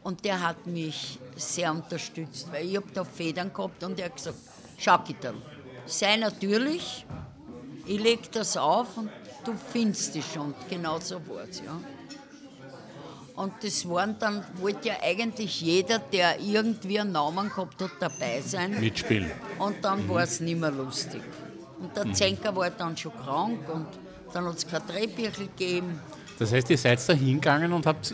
und der hat mich sehr unterstützt, weil ich habe da Federn gehabt und er hat gesagt, schau Gitter, sei natürlich, ich lege das auf und du findest es schon. Genau so war es, ja. Und das waren dann, wollte ja eigentlich jeder, der irgendwie einen Namen gehabt hat, dabei sein. Mitspielen. Und dann war es nicht mehr lustig. Und der Zenker war dann schon krank und dann hat es kein Drehbüchel gegeben. Das heißt, ihr seid da hingegangen und habt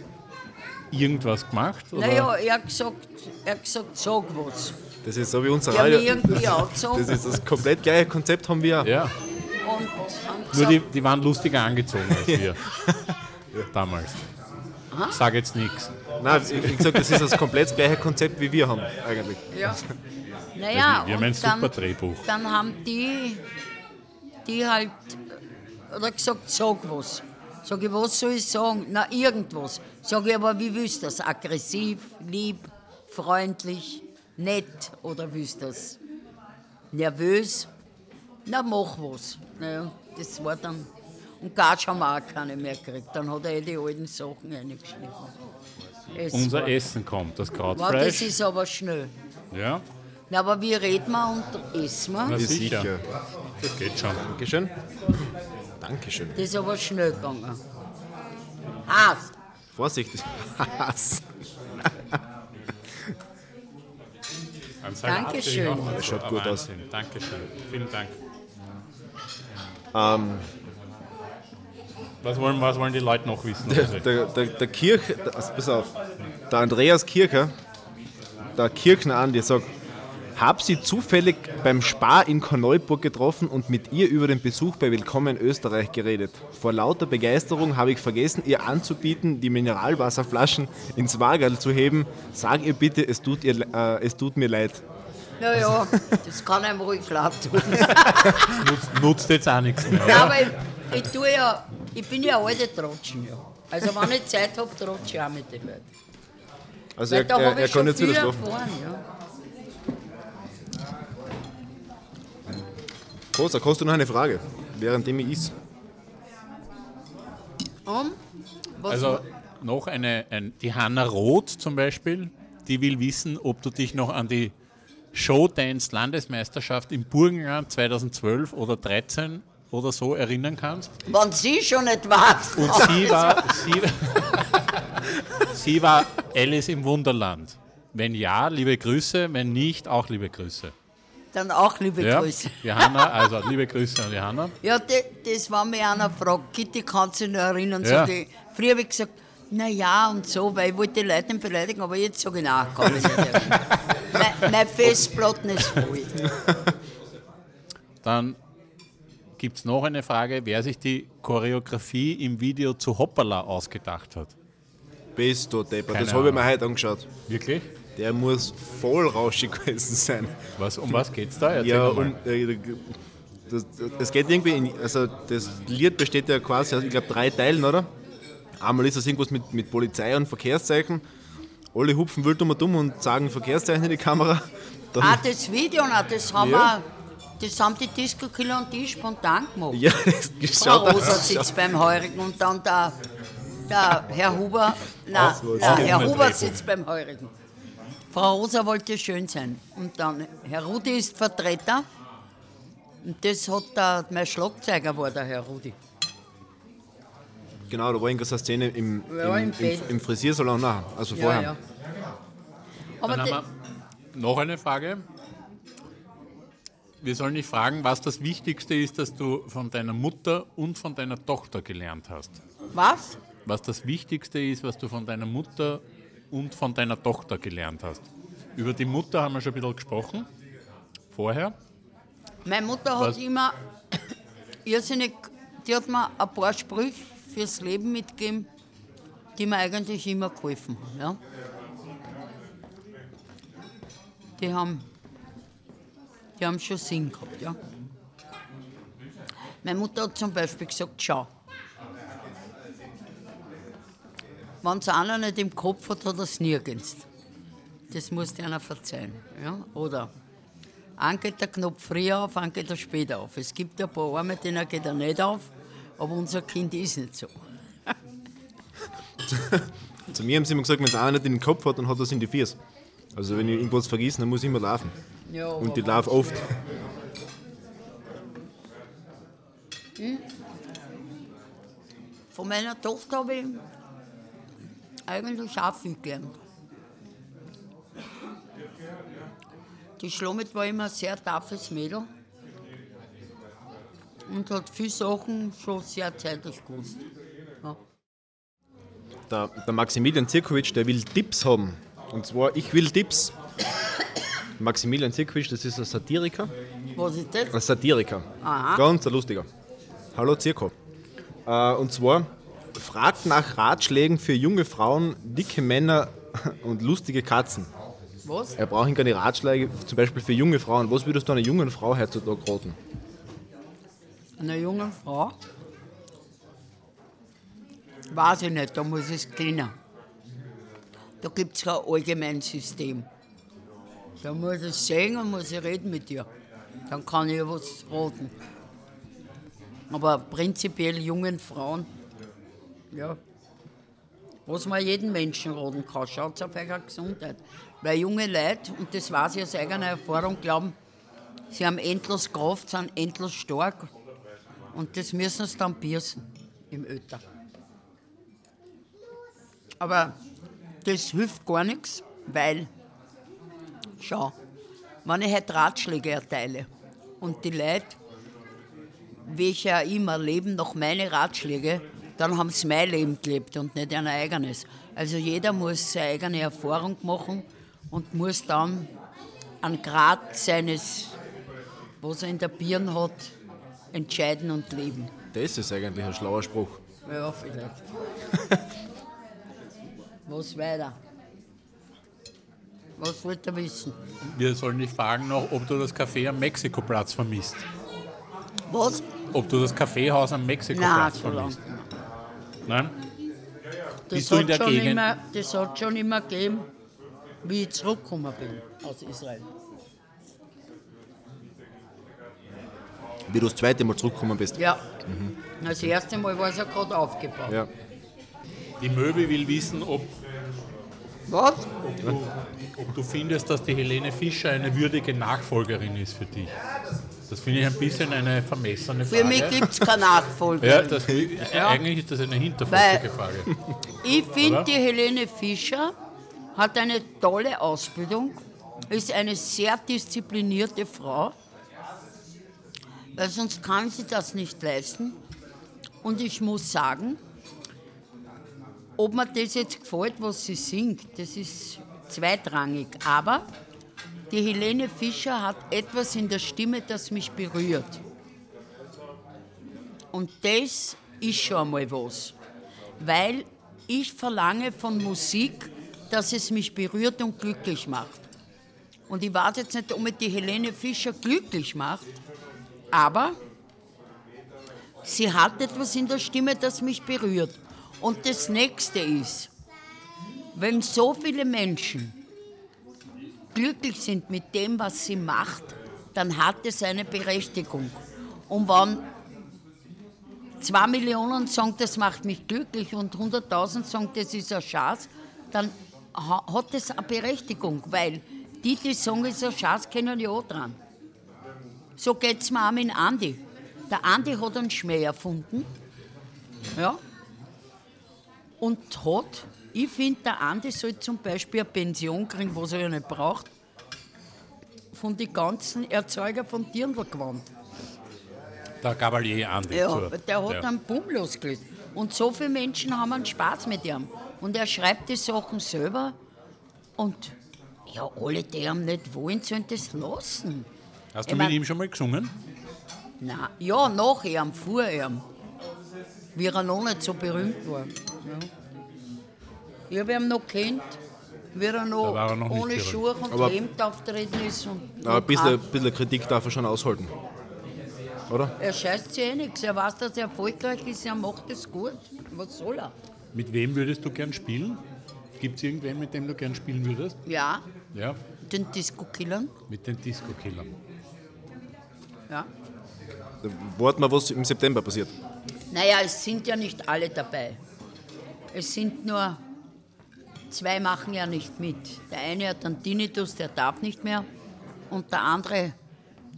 irgendwas gemacht? Oder? Naja, er hat gesagt, er hat gesagt, sag was. Das ist so wie unser Die haben mich Radio. irgendwie angezogen Das ist das komplett gleiche Konzept haben wir. auch. Ja, und haben nur die, die waren lustiger angezogen als wir. Damals. Ich sage jetzt nichts. Nein, ich, gesagt, das ist das komplett gleiche Konzept wie wir haben eigentlich. Ja. Naja, wir haben ein super dann, Drehbuch. Dann haben die, die halt oder gesagt, sag was. Sag ich, was soll ich sagen? Na, irgendwas. Sag ich, aber wie willst du das? Aggressiv, lieb, freundlich, nett oder willst du das? Nervös? Na, mach was. Naja, das war dann. Und Gatsch haben wir auch keine mehr gekriegt. Dann hat er eh die alten Sachen reingeschnitten. Es Unser war, Essen kommt, das war, das Krautfleisch. ist aber schnell. Ja, Na, aber wie reden wir und essen wir? na sicher. sicher. Das geht schon. Dankeschön. Dankeschön. Das ist aber schnell gegangen. Hass. Ein Salat Dankeschön. Das schaut gut aus. Dankeschön. Vielen Dank. Ähm, Was wollen, was wollen die Leute noch wissen? der, der, der, der Kirch, also pass auf, der Andreas Kircher, der Kirchner Andi, sagt, hab sie zufällig beim Spar in Korneuburg getroffen und mit ihr über den Besuch bei Willkommen Österreich geredet. Vor lauter Begeisterung habe ich vergessen, ihr anzubieten, die Mineralwasserflaschen ins Wagerl zu heben. Sag ihr bitte, es tut, ihr, äh, es tut mir leid. Naja, das kann einem ruhig leid tun. Nutzt, nutzt jetzt auch nichts mehr. Ja, aber ich, ich, tue ja, ich bin ja alte Trotschen. Ja. Also wenn ich Zeit habe, trotsche ich auch mit den Leuten. Also Weil er, da er, er ich kann jetzt wieder schlafen. erfahren. Ja. Kosa, hast du noch eine Frage, währenddem ich is? Was Also noch eine, ein, die Hanna Roth zum Beispiel, die will wissen, ob du dich noch an die Showdance-Landesmeisterschaft im Burgenland 2012 oder 13 oder so erinnern kannst. wenn sie schon nicht weiß. Und sie war, sie, sie war Alice im Wunderland. Wenn ja, liebe Grüße, wenn nicht, auch liebe Grüße. Dann auch liebe Ja, Grüße. Johanna, also liebe Grüße an Johanna. Ja, de, das war mir einer fragt, Kitty, kannst du dich noch erinnern? Ja. Sag ich, früher habe ich gesagt, Naja, und so, weil ich wollte die Leute nicht beleidigen, aber jetzt sage ich, nein, kann ich nicht. mein, mein Festplatten ist voll. Dann gibt es noch eine Frage, wer sich die Choreografie im Video zu Hoppala ausgedacht hat. Bist du Depper, Keine das habe ich mir heute angeschaut. Wirklich? Der muss voll rauschig gewesen sein. Was, um was geht's da? Erzähl Ja, und äh, das, das geht irgendwie, in, also das Lied besteht ja quasi aus, ich glaube, drei Teilen, oder? Einmal ist das irgendwas mit, mit Polizei und Verkehrszeichen. Alle hupfen wild um und um und sagen Verkehrszeichen in die Kamera. Dann, Ah, das Video, na, das haben Ja. wir, das haben die Disco-Killer und die spontan gemacht. ja, das Frau Rosa sitzt beim Heurigen und dann der, der Herr Huber, nein, Ach so, nein Sie Herr Huber sitzt beim Heurigen. Frau Rosa wollte schön sein. Und dann, Herr Rudi ist Vertreter. Und das hat der, mein Schlagzeuger war der Herr Rudi. Genau, da war irgendwas eine Szene im, Ja, im, im im, im Frisiersalon, nein, also vorher. Aber Dann haben wir noch eine Frage. Wir sollen dich fragen, was das Wichtigste ist, das du von deiner Mutter und von deiner Tochter gelernt hast. was? Was das Wichtigste ist, was du von deiner Mutter und von deiner Tochter gelernt hast. Über die Mutter haben wir schon ein bisschen gesprochen. Vorher. Meine Mutter hat Was? immer irrsinnig, die hat mir ein paar Sprüche fürs Leben mitgegeben, die mir eigentlich immer geholfen haben. Ja? Die haben, die haben schon Sinn gehabt. Ja? Meine Mutter hat zum Beispiel gesagt, schau, wenn es einer nicht im Kopf hat, hat er es nirgends. Das muss dir einer verzeihen. Ja? Oder einen geht der Knopf früher auf, einen geht er später auf. Es gibt ein paar Arme, denen geht er nicht auf, aber unser Kind ist nicht so. Zu mir haben sie immer gesagt, wenn es einer nicht in den Kopf hat, dann hat er es in die Fiers. Also wenn ich irgendwas vergesse, dann muss ich immer laufen. Ja, Und die laufen oft. Von meiner Tochter habe ich eigentlich viel gelernt. Die Schlomit war immer ein sehr taffes Mädel und hat viele Sachen schon sehr zeitlich gewusst. Ja. Der, der Maximilian Zirkowitsch, der will Tipps haben. Und zwar, ich will Tipps. Maximilian Zirkowitsch, das ist ein Satiriker. Was ist das? Ein Satiriker. Aha. Ganz ein lustiger. Hallo Zirko. Äh, und zwar fragt nach Ratschlägen für junge Frauen, dicke Männer und lustige Katzen. Was? Er braucht keine Ratschläge, zum Beispiel für junge Frauen. Was würdest du einer jungen Frau heutzutage raten? Einer jungen Frau? Weiß ich nicht, da muss es kennen. Da gibt es kein allgemeines System. Da muss ich sehen und muss ich reden mit dir. Dann kann ich was raten. Aber prinzipiell jungen Frauen, ja, was man jeden Menschen raten kann, schaut auf eure Gesundheit. Weil junge Leute, und das weiß ich aus eigener Erfahrung, glauben, sie haben endlos Kraft, sind endlos stark. Und das müssen sie dann piercen im Öter. Aber das hilft gar nichts, weil, schau, wenn ich heute Ratschläge erteile und die Leute, welche auch immer, leben nach meine Ratschläge, dann haben sie mein Leben gelebt und nicht ein eigenes. Also jeder muss seine eigene Erfahrung machen und muss dann an Grad seines, was er in der Birne hat, entscheiden und leben. Das ist eigentlich ein schlauer Spruch. Ja, vielleicht. Was weiter? Was wollt ihr wissen? Wir sollen dich fragen noch, ob du das Café am Mexikoplatz vermisst. Was? Ob du das Kaffeehaus am Nein, Mexikoplatz so lang. vermisst. Nein? Das Bist du in der schon Gegend? immer, das hat schon immer gegeben, wie ich zurückgekommen bin aus Israel. Wie du das zweite Mal zurückgekommen bist. Ja. Das erste Mal war es ja gerade aufgebaut. Ja. Die Möwe will wissen, ob, Was? ob du findest, dass die Helene Fischer eine würdige Nachfolgerin ist für dich. Das finde ich ein bisschen eine vermessene Frage. Für mich gibt es keine Nachfolge. ja, das, eigentlich ist das eine hinterfotzige Frage. Ich finde, die Helene Fischer hat eine tolle Ausbildung, ist eine sehr disziplinierte Frau, weil sonst kann sie das nicht leisten. Und ich muss sagen, ob mir das jetzt gefällt, was sie singt, das ist zweitrangig. Aber die Helene Fischer hat etwas in der Stimme, das mich berührt. Und das ist schon einmal was. Weil ich verlange von Musik, dass es mich berührt und glücklich macht. Und ich weiß jetzt nicht, ob mich die Helene Fischer glücklich macht, aber sie hat etwas in der Stimme, das mich berührt. Und das nächste ist, wenn so viele Menschen glücklich sind mit dem, was sie macht, dann hat es eine Berechtigung. Und wenn zwei Millionen sagen, das macht mich glücklich und 100.000 sagen, das ist ein Schatz, dann hat das eine Berechtigung, weil die, die sagen, es ist ein Schatz, kennen ja auch dran. So geht es mir auch mit Andi. Der Andi hat einen Schmäh erfunden. Ja. Und hat, ich finde, der Andi soll zum Beispiel eine Pension kriegen, was er ja nicht braucht, von den ganzen Erzeuger von Dirndlgewand. Der Gabalier Andi. Ja, zur- der hat ja. einen Bumm losgelöst. Und so viele Menschen haben einen Spaß mit ihm. Und er schreibt die Sachen selber. Und ja, alle, die ihm nicht wollen, sollen das lassen. Hast Ich du mit mein- ihm schon mal gesungen? Nein, ja, nach ihm, vor ihm. Wie er noch nicht so berühmt war. Ja. Ich habe ihn noch kennt, wie er noch, er noch ohne. Schuhe und Aber- Hemd auftreten ist. Und Aber ein bisschen, bisschen Kritik darf er schon aushalten. Oder? Er scheißt sich eh nichts. Er weiß, dass er erfolgreich ist, er macht es gut. Was soll er? Mit wem würdest du gern spielen? Gibt es irgendwen, mit dem du gern spielen würdest? Ja, Ja, den Disco-Killern. mit den Disco-Killern. Ja. Warten wir, was im September passiert. Naja, es sind ja nicht alle dabei. Es sind nur zwei machen ja nicht mit. Der eine hat einen Tinnitus, der darf nicht mehr. Und der andere,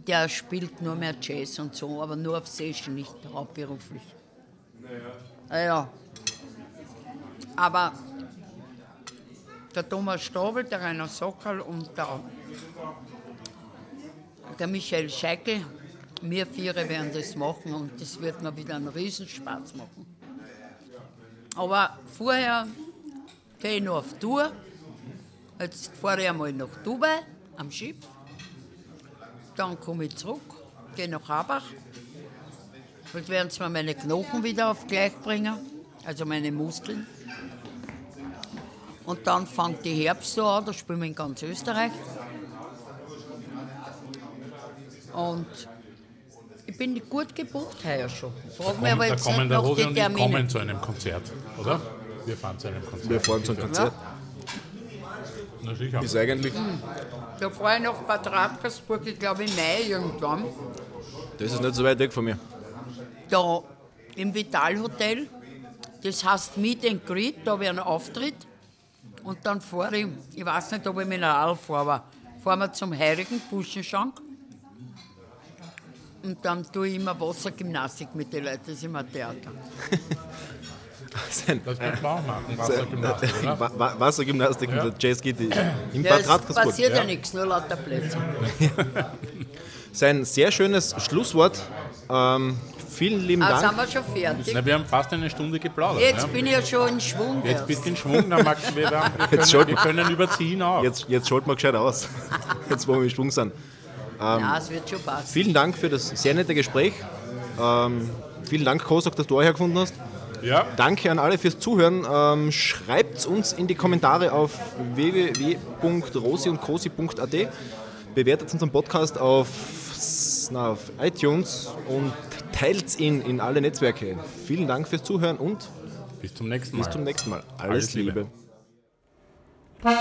der spielt nur mehr Jazz und so, aber nur auf Session, nicht hauptberuflich. Naja. Aber der Thomas Strobel, der Rainer Sockerl und der, der Michael Scheikel, wir Viere werden das machen und das wird mir wieder einen Riesenspaß machen. Aber vorher gehe ich noch auf Tour. Jetzt fahre ich einmal nach Dubai am Schiff. Dann komme ich zurück, gehe nach Habach. Jetzt werden sie mir meine Knochen wieder auf gleich bringen, also meine Muskeln. Und dann fängt die Herbst so an, da spielen wir in ganz Österreich. Und ich bin gut gebucht heuer schon. Frag mich aber da jetzt kommen nicht der Rosi und ich kommen zu einem Konzert, oder? Wir fahren zu einem Konzert. Wir fahren zum Konzert. Na sicher. Ist eigentlich, Da fahre ich nach Bad Radkersburg, ich glaube im Mai irgendwann. das ist nicht so weit weg von mir. Da im Vital Hotel, das heißt Meet and Greet, da habe ich einen Auftritt. Und dann fahre ich, ich weiß nicht, ob ich mit einer Aal fahre, aber fahren wir zum Heiligen Buschenschank. Und dann tue ich immer Wassergymnastik mit den Leuten, das ist immer Theater. Sein, Das kannst du auch machen, Wassergymnastik, oder? Wa- Wa- Wassergymnastik mit der Jazz Kitty im Ja, Bad es Radkersburg. passiert ja, nichts, nur lauter Plätze. Sein sehr schönes Schlusswort. Ähm, vielen lieben Also Dank. sind wir schon fertig. Na, wir haben fast eine Stunde geplaudert. Jetzt ja. bin ich ja schon in Schwung. Jetzt erst. bist du in Schwung, dann Max, wir, wir, Jetzt können, schaut- wir können überziehen auch. Jetzt, jetzt schalten wir gescheit aus. Jetzt, wo wir im Schwung sind. Ja, es wird schon passen. Vielen Dank für das sehr nette Gespräch. Ähm, vielen Dank, Kosak, dass du auch hergefunden hast. Ja, Danke an alle fürs Zuhören. Ähm, Schreibt uns in die Kommentare auf www.rosi-und-cosi.at. Bewertet unseren Podcast auf, na, auf iTunes und teilt ihn in alle Netzwerke. Vielen Dank fürs Zuhören und bis zum nächsten Mal. bis zum nächsten Mal. Alles, Alles Liebe. Liebe.